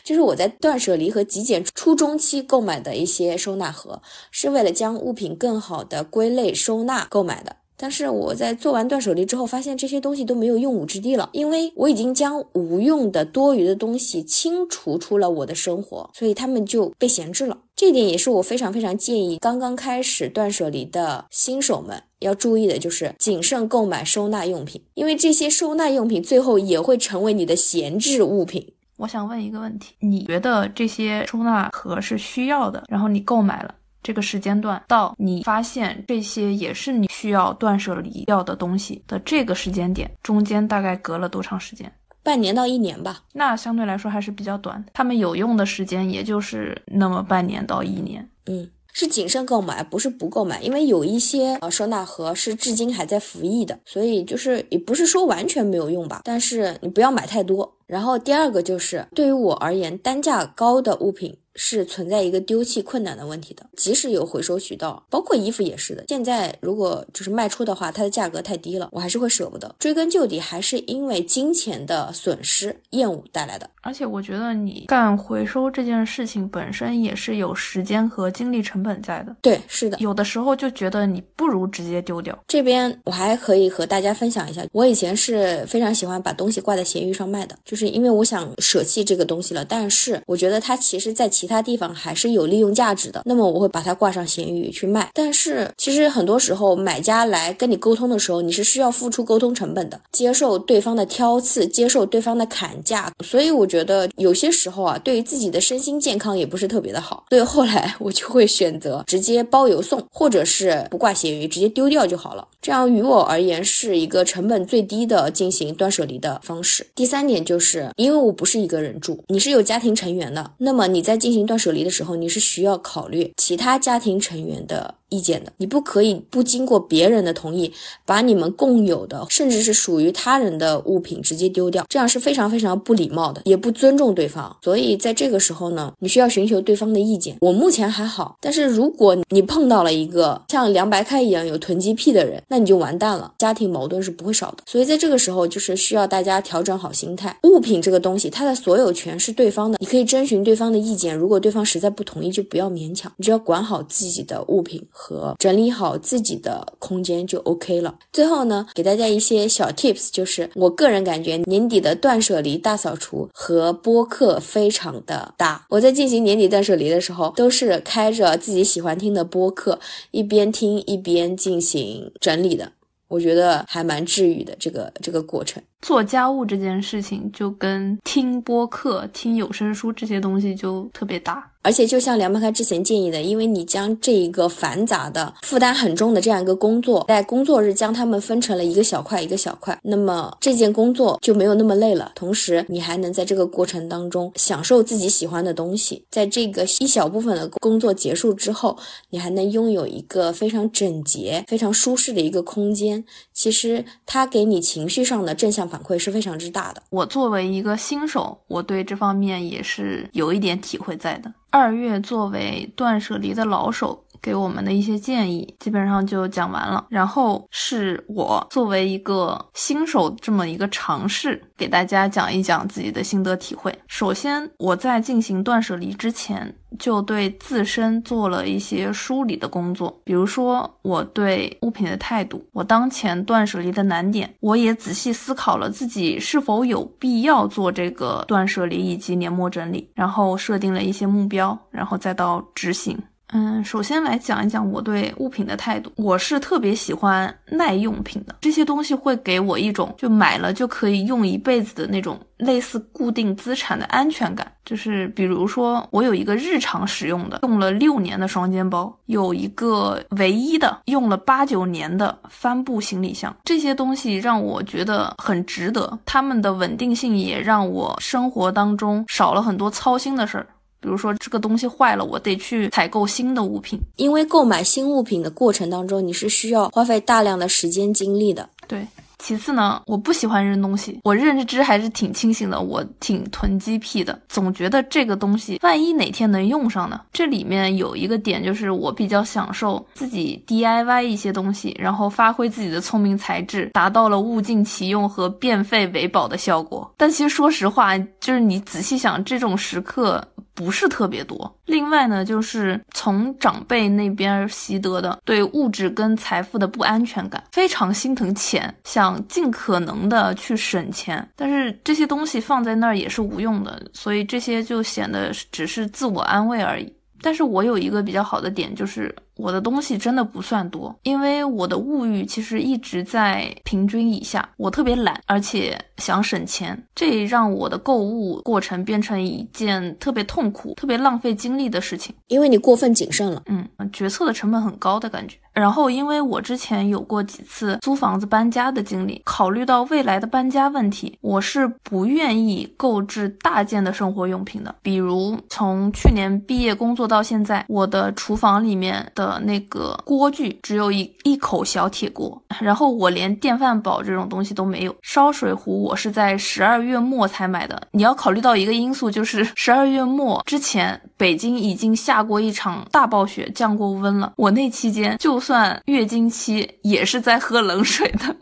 就是我在断舍离和极简初中期购买的一些收纳盒，是为了将物品更好的归类收纳购买的。但是我在做完断舍离之后，发现这些东西都没有用武之地了，因为我已经将无用的、多余的东西清除出了我的生活，所以他们就被闲置了。这点也是我非常非常建议刚刚开始断舍离的新手们要注意的，就是谨慎购买收纳用品，因为这些收纳用品最后也会成为你的闲置物品。我想问一个问题，你觉得这些收纳盒是需要的？然后你购买了？这个时间段到你发现这些也是你需要断舍离掉的东西的这个时间点，中间大概隔了多长时间？半年到一年吧。那相对来说还是比较短。他们有用的时间也就是那么半年到一年。嗯，是谨慎购买，不是不购买，因为有一些呃收纳盒是至今还在服役的，所以就是也不是说完全没有用吧。但是你不要买太多。然后第二个就是对于我而言，单价高的物品。是存在一个丢弃困难的问题的，即使有回收渠道，包括衣服也是的。现在如果就是卖出的话，它的价格太低了，我还是会舍不得。追根究底，还是因为金钱的损失、厌恶带来的。而且我觉得你干回收这件事情本身也是有时间和精力成本在的。对，是的，有的时候就觉得你不如直接丢掉。这边我还可以和大家分享一下，我以前是非常喜欢把东西挂在闲鱼上卖的，就是因为我想舍弃这个东西了，但是我觉得它其实在其其他地方还是有利用价值的，那么我会把它挂上闲鱼去卖。但是其实很多时候买家来跟你沟通的时候，你是需要付出沟通成本的，接受对方的挑刺，接受对方的砍价，所以我觉得。有些时候啊，对于自己的身心健康也不是特别的好，所以后来我就会选择直接包邮送，或者是不挂闲鱼，直接丢掉就好了。这样于我而言是一个成本最低的进行断舍离的方式。第三点就是，因为我不是一个人住，你是有家庭成员的，那么你在进行断舍离的时候，你是需要考虑其他家庭成员的。意见的，你不可以不经过别人的同意，把你们共有的，甚至是属于他人的物品直接丢掉，这样是非常非常不礼貌的，也不尊重对方。所以在这个时候呢，你需要寻求对方的意见。我目前还好，但是如果你碰到了一个像凉白开一样有囤积癖的人，那你就完蛋了，家庭矛盾是不会少的。所以在这个时候，就是需要大家调整好心态。物品这个东西，它的所有权是对方的，你可以征询对方的意见。如果对方实在不同意，就不要勉强，你只要管好自己的物品。和整理好自己的空间就 OK 了。最后呢，给大家一些小 tips，就是我个人感觉年底的断舍离大扫除和播客非常的搭。我在进行年底断舍离的时候，都是开着自己喜欢听的播客，一边听一边进行整理的。我觉得还蛮治愈的，这个这个过程。做家务这件事情就跟听播客、听有声书这些东西就特别搭。而且就像梁麦开之前建议的，因为你将这一个繁杂的、负担很重的这样一个工作，在工作日将它们分成了一个小块一个小块，那么这件工作就没有那么累了。同时，你还能在这个过程当中享受自己喜欢的东西。在这个一小部分的工作结束之后，你还能拥有一个非常整洁、非常舒适的一个空间。其实，它给你情绪上的正向反反馈是非常之大的。我作为一个新手，我对这方面也是有一点体会在的。二月作为断舍离的老手，给我们的一些建议基本上就讲完了。然后是我作为一个新手这么一个尝试，给大家讲一讲自己的心得体会。首先，我在进行断舍离之前。就对自身做了一些梳理的工作，比如说我对物品的态度，我当前断舍离的难点，我也仔细思考了自己是否有必要做这个断舍离以及年末整理，然后设定了一些目标，然后再到执行。嗯，首先来讲一讲我对物品的态度。我是特别喜欢耐用品的，这些东西会给我一种就买了就可以用一辈子的那种类似固定资产的安全感。就是比如说，我有一个日常使用的用了六年的双肩包，有一个唯一的用了八九年的帆布行李箱，这些东西让我觉得很值得。它们的稳定性也让我生活当中少了很多操心的事儿。比如说这个东西坏了，我得去采购新的物品。因为购买新物品的过程当中，你是需要花费大量的时间精力的。对，其次呢，我不喜欢扔东西，我认知还是挺清醒的，我挺囤积癖的，总觉得这个东西万一哪天能用上呢？这里面有一个点就是我比较享受自己 DIY 一些东西，然后发挥自己的聪明才智，达到了物尽其用和变废为宝的效果。但其实说实话，就是你仔细想，这种时刻。不是特别多。另外呢，就是从长辈那边习得的对物质跟财富的不安全感，非常心疼钱，想尽可能的去省钱。但是这些东西放在那儿也是无用的，所以这些就显得只是自我安慰而已。但是我有一个比较好的点，就是我的东西真的不算多，因为我的物欲其实一直在平均以下。我特别懒，而且想省钱，这让我的购物过程变成一件特别痛苦、特别浪费精力的事情。因为你过分谨慎了，嗯，决策的成本很高的感觉。然后，因为我之前有过几次租房子搬家的经历，考虑到未来的搬家问题，我是不愿意购置大件的生活用品的。比如，从去年毕业工作到现在，我的厨房里面的那个锅具只有一一口小铁锅，然后我连电饭煲这种东西都没有。烧水壶我是在十二月末才买的。你要考虑到一个因素，就是 十二月末之前，北京已经下过一场大暴雪，降过温了。我那期间就。算月经期也是在喝冷水的，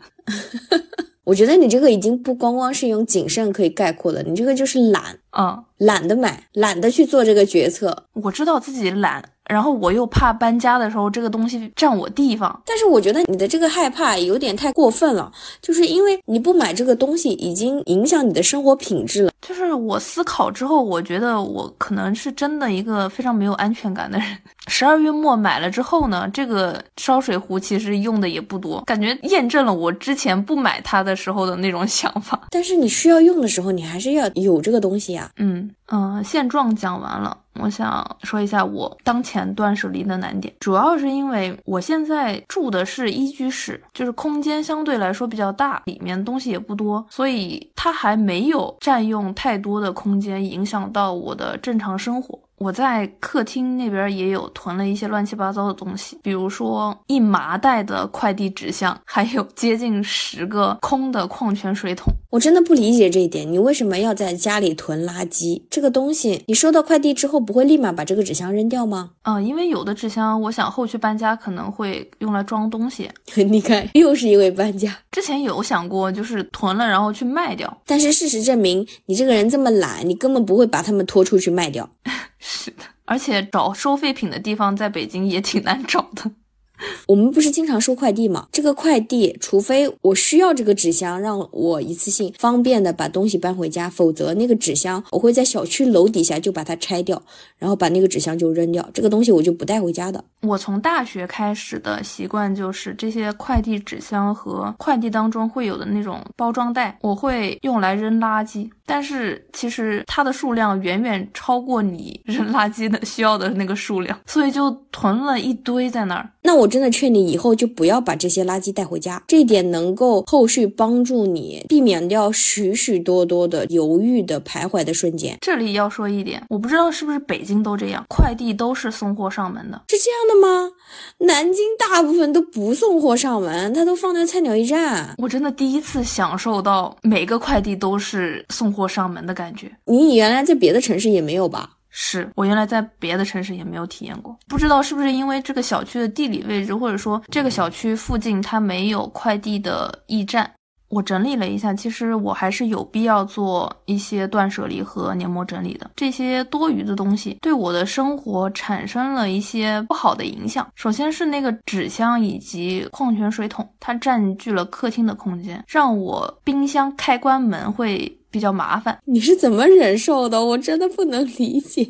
我觉得你这个已经不光光是用谨慎可以概括了，你这个就是懒，嗯，懒得买，懒得去做这个决策。我知道自己懒。然后我又怕搬家的时候这个东西占我地方，但是我觉得你的这个害怕有点太过分了，就是因为你不买这个东西已经影响你的生活品质了。就是我思考之后，我觉得我可能是真的一个非常没有安全感的人。十二月末买了之后呢，这个烧水壶其实用的也不多，感觉验证了我之前不买它的时候的那种想法。但是你需要用的时候，你还是要有这个东西呀。嗯嗯，现状讲完了。我想说一下我当前断舍离的难点，主要是因为我现在住的是一居室，就是空间相对来说比较大，里面东西也不多，所以它还没有占用太多的空间，影响到我的正常生活。我在客厅那边也有囤了一些乱七八糟的东西，比如说一麻袋的快递纸箱，还有接近十个空的矿泉水桶。我真的不理解这一点，你为什么要在家里囤垃圾？这个东西你收到快递之后不会立马把这个纸箱扔掉吗？嗯，因为有的纸箱，我想后续搬家可能会用来装东西。你看，又是因为搬家。之前有想过，就是囤了然后去卖掉，但是事实证明，你这个人这么懒，你根本不会把它们拖出去卖掉。是的，而且找收废品的地方在北京也挺难找的。我们不是经常收快递吗？这个快递，除非我需要这个纸箱，让我一次性方便的把东西搬回家，否则那个纸箱我会在小区楼底下就把它拆掉，然后把那个纸箱就扔掉。这个东西我就不带回家的。我从大学开始的习惯就是这些快递纸箱和快递当中会有的那种包装袋，我会用来扔垃圾。但是其实它的数量远远超过你扔垃圾的需要的那个数量，所以就囤了一堆在那儿。那我真的劝你以后就不要把这些垃圾带回家，这一点能够后续帮助你避免掉许许多多的犹豫的徘徊的瞬间。这里要说一点，我不知道是不是北京都这样，快递都是送货上门的，是这样的吗？南京大部分都不送货上门，他都放在菜鸟驿站。我真的第一次享受到每个快递都是送货上门的感觉。你原来在别的城市也没有吧？是我原来在别的城市也没有体验过，不知道是不是因为这个小区的地理位置，或者说这个小区附近它没有快递的驿站。我整理了一下，其实我还是有必要做一些断舍离和黏膜整理的。这些多余的东西对我的生活产生了一些不好的影响。首先是那个纸箱以及矿泉水桶，它占据了客厅的空间，让我冰箱开关门会。比较麻烦，你是怎么忍受的？我真的不能理解。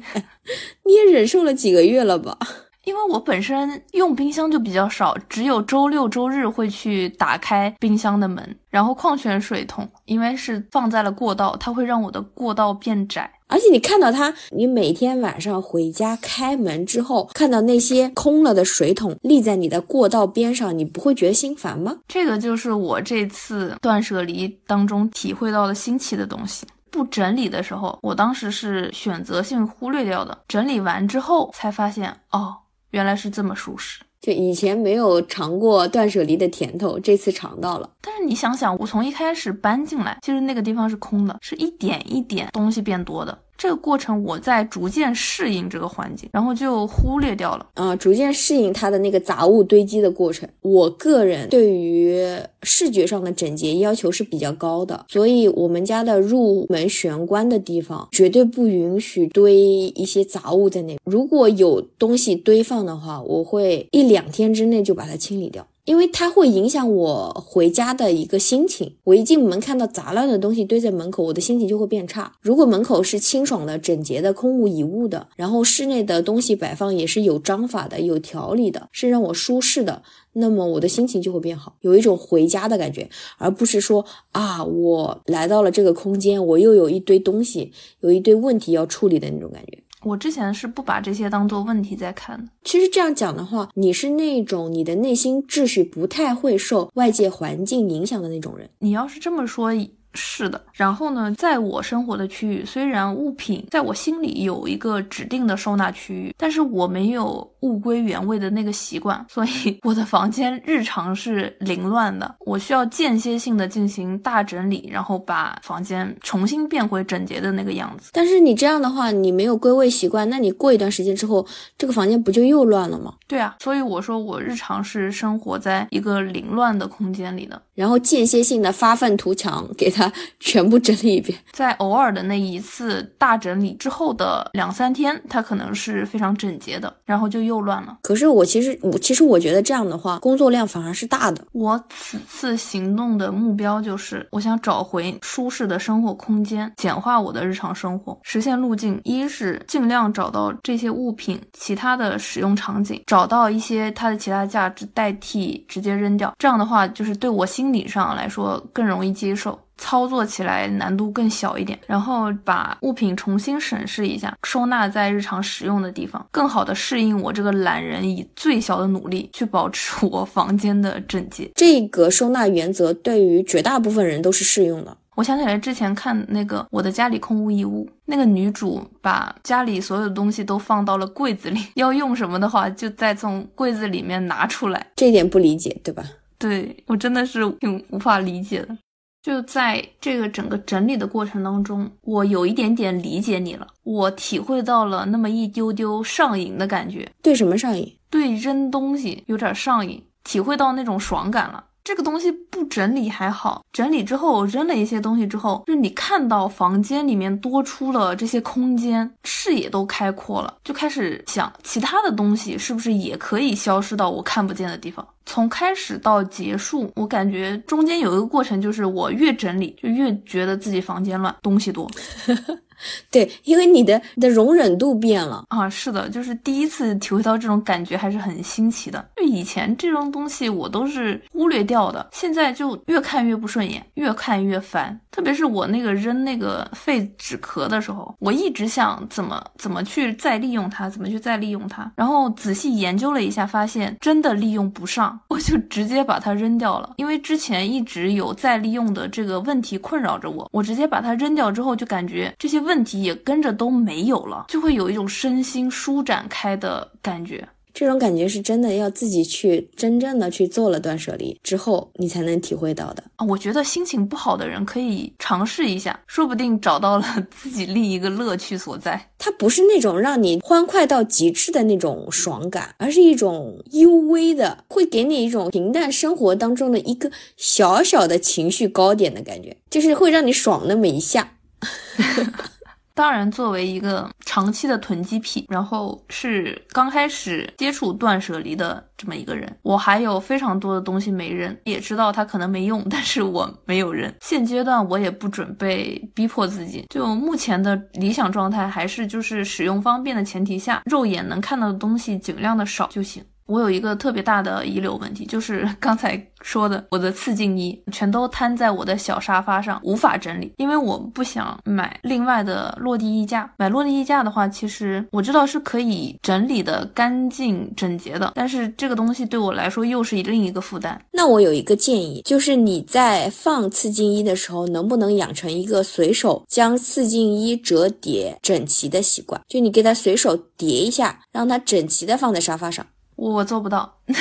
你也忍受了几个月了吧？因为我本身用冰箱就比较少，只有周六周日会去打开冰箱的门。然后矿泉水桶，因为是放在了过道，它会让我的过道变窄。而且你看到它，你每天晚上回家开门之后，看到那些空了的水桶立在你的过道边上，你不会觉得心烦吗？这个就是我这次断舍离当中体会到的新奇的东西。不整理的时候，我当时是选择性忽略掉的。整理完之后才发现，哦。原来是这么舒适，就以前没有尝过断舍离的甜头，这次尝到了。但是你想想，我从一开始搬进来，其实那个地方是空的，是一点一点东西变多的。这个过程我在逐渐适应这个环境，然后就忽略掉了。啊，逐渐适应它的那个杂物堆积的过程。我个人对于视觉上的整洁要求是比较高的，所以我们家的入门玄关的地方绝对不允许堆一些杂物在那。如果有东西堆放的话，我会一两天之内就把它清理掉。因为它会影响我回家的一个心情。我一进门看到杂乱的东西堆在门口，我的心情就会变差。如果门口是清爽的、整洁的、空无一物的，然后室内的东西摆放也是有章法的、有条理的，是让我舒适的，那么我的心情就会变好，有一种回家的感觉，而不是说啊，我来到了这个空间，我又有一堆东西，有一堆问题要处理的那种感觉。我之前是不把这些当做问题在看的。其实这样讲的话，你是那种你的内心秩序不太会受外界环境影响的那种人。你要是这么说。是的，然后呢，在我生活的区域，虽然物品在我心里有一个指定的收纳区域，但是我没有物归原位的那个习惯，所以 我的房间日常是凌乱的。我需要间歇性的进行大整理，然后把房间重新变回整洁的那个样子。但是你这样的话，你没有归位习惯，那你过一段时间之后，这个房间不就又乱了吗？对啊，所以我说我日常是生活在一个凌乱的空间里的，然后间歇性的发愤图强，给它。全部整理一遍，在偶尔的那一次大整理之后的两三天，它可能是非常整洁的，然后就又乱了。可是我其实我其实我觉得这样的话，工作量反而是大的。我此次行动的目标就是，我想找回舒适的生活空间，简化我的日常生活，实现路径：一是尽量找到这些物品其他的使用场景，找到一些它的其他价值代替直接扔掉。这样的话，就是对我心理上来说更容易接受。操作起来难度更小一点，然后把物品重新审视一下，收纳在日常使用的地方，更好的适应我这个懒人，以最小的努力去保持我房间的整洁。这个收纳原则对于绝大部分人都是适用的。我想起来之前看那个《我的家里空无一物》，那个女主把家里所有的东西都放到了柜子里，要用什么的话就再从柜子里面拿出来。这点不理解，对吧？对我真的是挺无法理解的。就在这个整个整理的过程当中，我有一点点理解你了，我体会到了那么一丢丢上瘾的感觉。对什么上瘾？对扔东西有点上瘾，体会到那种爽感了。这个东西不整理还好，整理之后扔了一些东西之后，就是你看到房间里面多出了这些空间，视野都开阔了，就开始想其他的东西是不是也可以消失到我看不见的地方。从开始到结束，我感觉中间有一个过程，就是我越整理就越觉得自己房间乱，东西多。对，因为你的你的容忍度变了啊，是的，就是第一次体会到这种感觉，还是很新奇的。就以前这种东西我都是忽略掉的，现在就越看越不顺眼，越看越烦。特别是我那个扔那个废纸壳的时候，我一直想怎么怎么去再利用它，怎么去再利用它。然后仔细研究了一下，发现真的利用不上，我就直接把它扔掉了。因为之前一直有再利用的这个问题困扰着我，我直接把它扔掉之后，就感觉这些问题也跟着都没有了，就会有一种身心舒展开的感觉。这种感觉是真的要自己去真正的去做了断舍离之后，你才能体会到的啊！我觉得心情不好的人可以尝试一下，说不定找到了 自己另一个乐趣所在。它不是那种让你欢快到极致的那种爽感，而是一种幽微的，会给你一种平淡生活当中的一个小小的情绪高点的感觉，就是会让你爽那么一下。当然，作为一个长期的囤积癖，然后是刚开始接触断舍离的这么一个人，我还有非常多的东西没扔，也知道它可能没用，但是我没有扔。现阶段我也不准备逼迫自己，就目前的理想状态还是就是使用方便的前提下，肉眼能看到的东西尽量的少就行。我有一个特别大的遗留问题，就是 刚才说的，我的次净衣全都摊在我的小沙发上，无法整理，因为我不想买另外的落地衣架。买落地衣架的话，其实我知道是可以整理的干净整洁的，但是这个东西对我来说又是另一个负担。那我有一个建议，就是你在放次净衣的时候，能不能养成一个随手将次净衣折叠整齐的习惯？就你给它随手叠一下，让它整齐的放在沙发上。我做不到。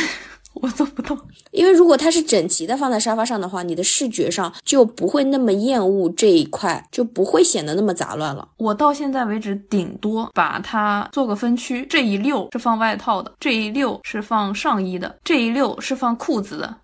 我做不到，因为如果它是整齐的放在沙发上的话，你的视觉上就不会那么厌恶这一块，就不会显得那么杂乱了。我到现在为止，顶多把它做个分区，这一溜是放外套的，这一溜是放上衣的，这一溜是放裤子的，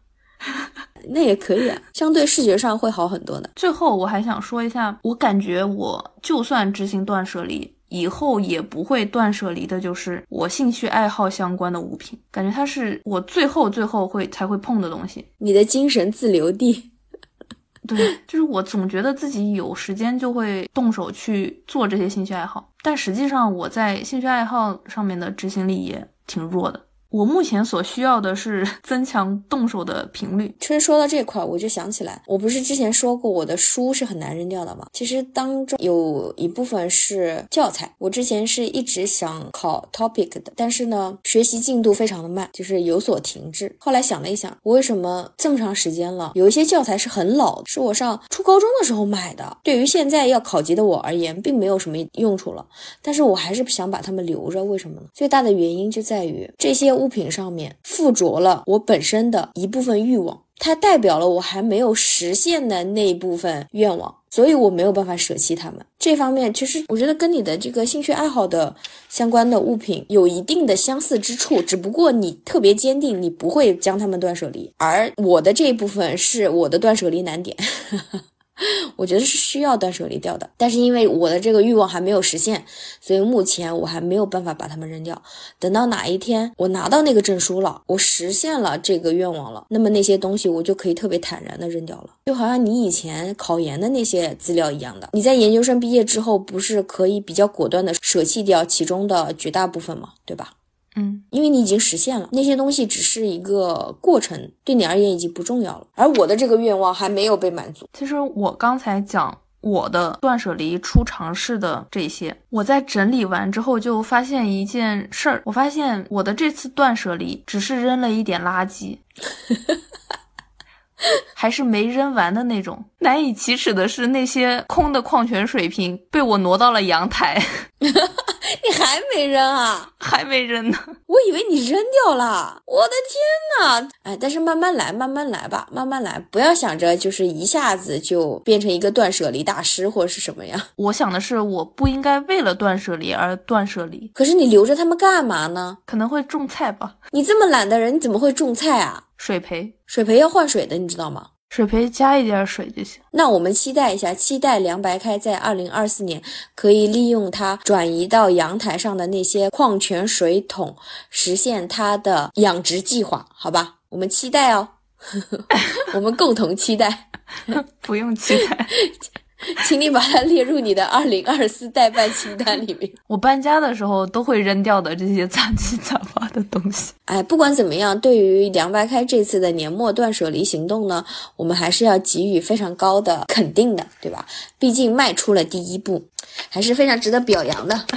那也可以啊，相对视觉上会好很多的。最后我还想说一下，我感觉我就算执行断舍离。以后也不会断舍离的，就是我兴趣爱好相关的物品，感觉它是我最后最后会才会碰的东西。你的精神自留地，对，就是我总觉得自己有时间就会动手去做这些兴趣爱好，但实际上我在兴趣爱好上面的执行力也挺弱的。我目前所需要的是 增强动手的频率。其实说到这块，我就想起来，我不是之前说过我的书是很难扔掉的吗？其实当中有一部分是教材，我之前是一直想考 topic 的，但是呢，学习进度非常的慢，就是有所停滞。后来想了一想，我为什么这么长时间了，有一些教材是很老，是我上初高中的时候买的，对于现在要考级的我而言，并没有什么用处了。但是我还是想把它们留着，为什么呢？最大的原因就在于这些。物品上面附着了我本身的一部分欲望，它代表了我还没有实现的那一部分愿望，所以我没有办法舍弃它们。这方面其实我觉得跟你的这个兴趣爱好的相关的物品有一定的相似之处，只不过你特别坚定，你不会将它们断舍离，而我的这一部分是我的断舍离难点。我觉得是需要断舍离掉的，但是因为我的这个欲望还没有实现，所以目前我还没有办法把它们扔掉。等到哪一天我拿到那个证书了，我实现了这个愿望了，那么那些东西我就可以特别坦然的扔掉了，就好像你以前考研的那些资料一样的。你在研究生毕业之后，不是可以比较果断的舍弃掉其中的绝大部分吗？对吧？嗯，因为你已经实现了那些东西，只是一个过程，对你而言已经不重要了。而我的这个愿望还没有被满足。其实我刚才讲我的断舍离初尝试的这些，我在整理完之后就发现一件事儿，我发现我的这次断舍离只是扔了一点垃圾，还是没扔完的那种。难以启齿的是，那些空的矿泉水瓶被我挪到了阳台。你还没扔啊？还没扔呢。我以为你扔掉了。我的天呐！哎，但是慢慢来，慢慢来吧，慢慢来，不要想着就是一下子就变成一个断舍离大师或者是什么呀。我想的是，我不应该为了断舍离而断舍离。可是你留着他们干嘛呢？可能会种菜吧。你这么懒的人，你怎么会种菜啊？水培，水培要换水的，你知道吗？水培加一点水就行。那我们期待一下，期待凉白开在二零二四年可以利用它转移到阳台上的那些矿泉水桶，实现它的养殖计划，好吧？我们期待哦，我们共同期待。不用期待。请你把它列入你的二零二四代办清单里面。我搬家的时候都会扔掉的这些杂七杂八的东西。哎，不管怎么样，对于凉白开这次的年末断舍离行动呢，我们还是要给予非常高的肯定的，对吧？毕竟迈出了第一步，还是非常值得表扬的。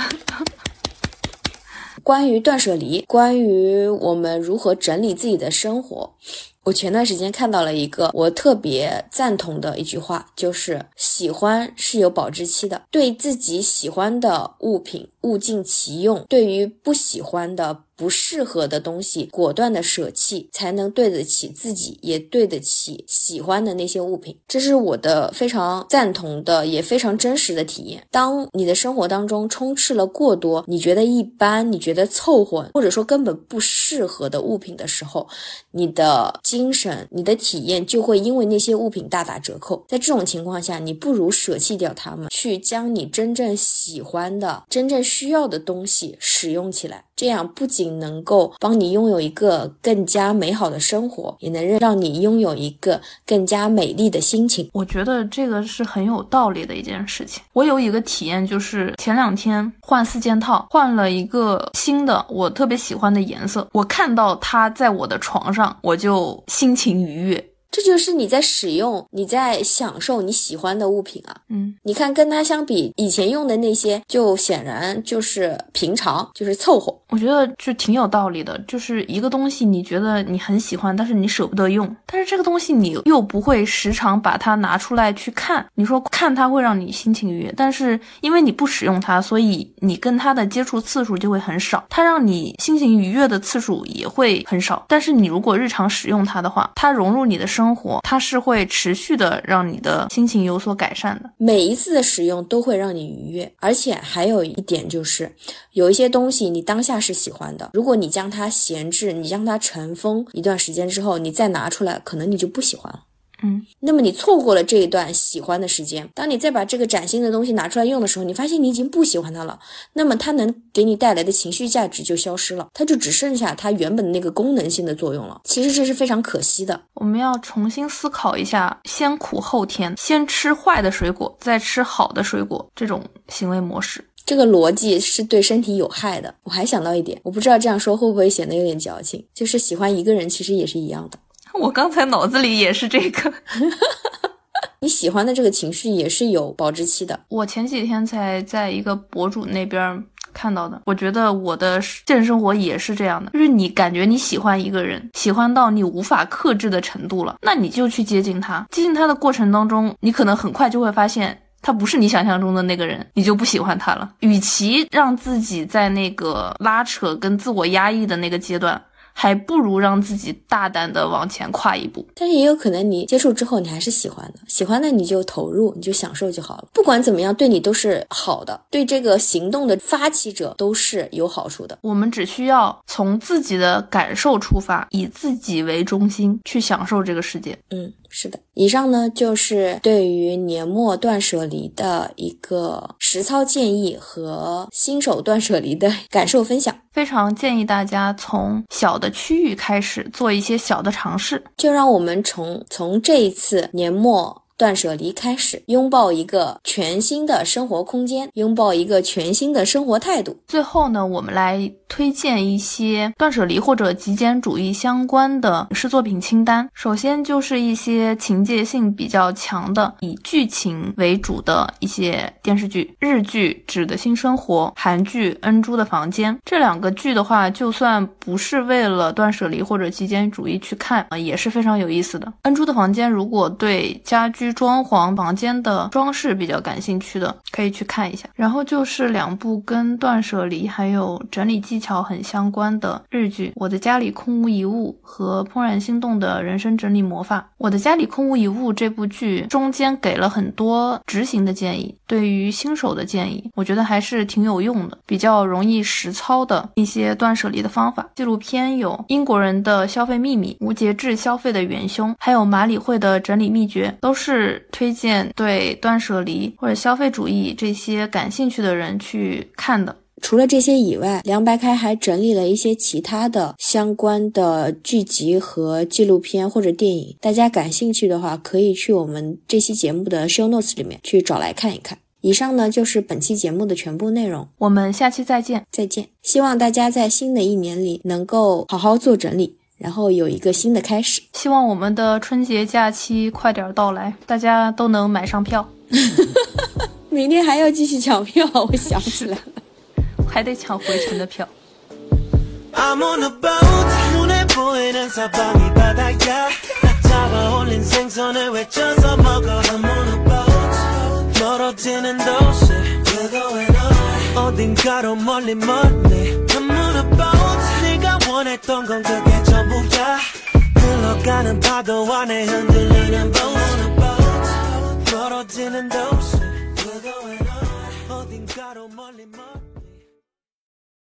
关于断舍离，关于我们如何整理自己的生活。我前段时间看到了一个我特别赞同的一句话，就是喜欢是有保质期的，对自己喜欢的物品物尽其用，对于不喜欢的。不适合的东西，果断的舍弃，才能对得起自己，也对得起喜欢的那些物品。这是我的非常赞同的，也非常真实的体验。当你的生活当中充斥了过多你觉得一般、你觉得凑合，或者说根本不适合的物品的时候，你的精神、你的体验就会因为那些物品大打折扣。在这种情况下，你不如舍弃掉它们，去将你真正喜欢的、真正需要的东西使用起来。这样不仅能够帮你拥有一个更加美好的生活，也能让你拥有一个更加美丽的心情。我觉得这个是很有道理的一件事情。我有一个体验，就是前两天换四件套，换了一个新的我特别喜欢的颜色。我看到它在我的床上，我就心情愉悦。这就是你在使用、你在享受你喜欢的物品啊。嗯，你看跟它相比，以前用的那些就显然就是平常，就是凑合。我觉得就挺有道理的，就是一个东西你觉得你很喜欢，但是你舍不得用，但是这个东西你又不会时常把它拿出来去看。你说看它会让你心情愉悦，但是因为你不使用它，所以你跟它的接触次数就会很少，它让你心情愉悦的次数也会很少。但是你如果日常使用它的话，它融入你的生生活，它是会持续的让你的心情有所改善的。每一次的使用都会让你愉悦，而且还有一点就是，有一些东西你当下是喜欢的，如果你将它闲置，你将它尘封一段时间之后，你再拿出来，可能你就不喜欢了。嗯，那么你错过了这一段喜欢的时间，当你再把这个崭新的东西拿出来用的时候，你发现你已经不喜欢它了，那么它能给你带来的情绪价值就消失了，它就只剩下它原本的那个功能性的作用了。其实这是非常可惜的。我们要重新思考一下，先苦后甜，先吃坏的水果，再吃好的水果这种行为模式，这个逻辑是对身体有害的。我还想到一点，我不知道这样说会不会显得有点矫情，就是喜欢一个人其实也是一样的。我刚才脑子里也是这个，你喜欢的这个情绪也是有保质期的。我前几天才在一个博主那边看到的，我觉得我的现实生活也是这样的，就是你感觉你喜欢一个人，喜欢到你无法克制的程度了，那你就去接近他。接近他的过程当中，你可能很快就会发现他不是你想象中的那个人，你就不喜欢他了。与其让自己在那个拉扯跟自我压抑的那个阶段。还不如让自己大胆的往前跨一步，但是也有可能你接触之后你还是喜欢的，喜欢的你就投入，你就享受就好了。不管怎么样，对你都是好的，对这个行动的发起者都是有好处的。我们只需要从自己的感受出发，以自己为中心去享受这个世界。嗯。是的，以上呢就是对于年末断舍离的一个实操建议和新手断舍离的感受分享。非常建议大家从小的区域开始做一些小的尝试。就让我们从从这一次年末。断舍离开始，拥抱一个全新的生活空间，拥抱一个全新的生活态度。最后呢，我们来推荐一些断舍离或者极简主义相关的影视作品清单。首先就是一些情节性比较强的，以剧情为主的一些电视剧，日剧《纸的新生活》，韩剧《恩珠的房间》。这两个剧的话，就算不是为了断舍离或者极简主义去看啊，也是非常有意思的。《恩珠的房间》如果对家具居装潢房间的装饰比较感兴趣的，可以去看一下。然后就是两部跟断舍离还有整理技巧很相关的日剧，《我的家里空无一物》和《怦然心动的人生整理魔法》。《我的家里空无一物》这部剧中间给了很多执行的建议，对于新手的建议，我觉得还是挺有用的，比较容易实操的一些断舍离的方法。纪录片有《英国人的消费秘密》《无节制消费的元凶》，还有马里会的整理秘诀，都是。是推荐对断舍离或者消费主义这些感兴趣的人去看的。除了这些以外，凉白开还整理了一些其他的相关的剧集和纪录片或者电影。大家感兴趣的话，可以去我们这期节目的 show notes 里面去找来看一看。以上呢就是本期节目的全部内容，我们下期再见，再见。希望大家在新的一年里能够好好做整理。然后有一个新的开始，希望我们的春节假期快点到来，大家都能买上票。明天还要继续抢票，我想起来了，还得抢回程的票。 원했던 건 그게 전부야. 흘러가는 파도 안에 흔들리는 boat. 멀어지는 도시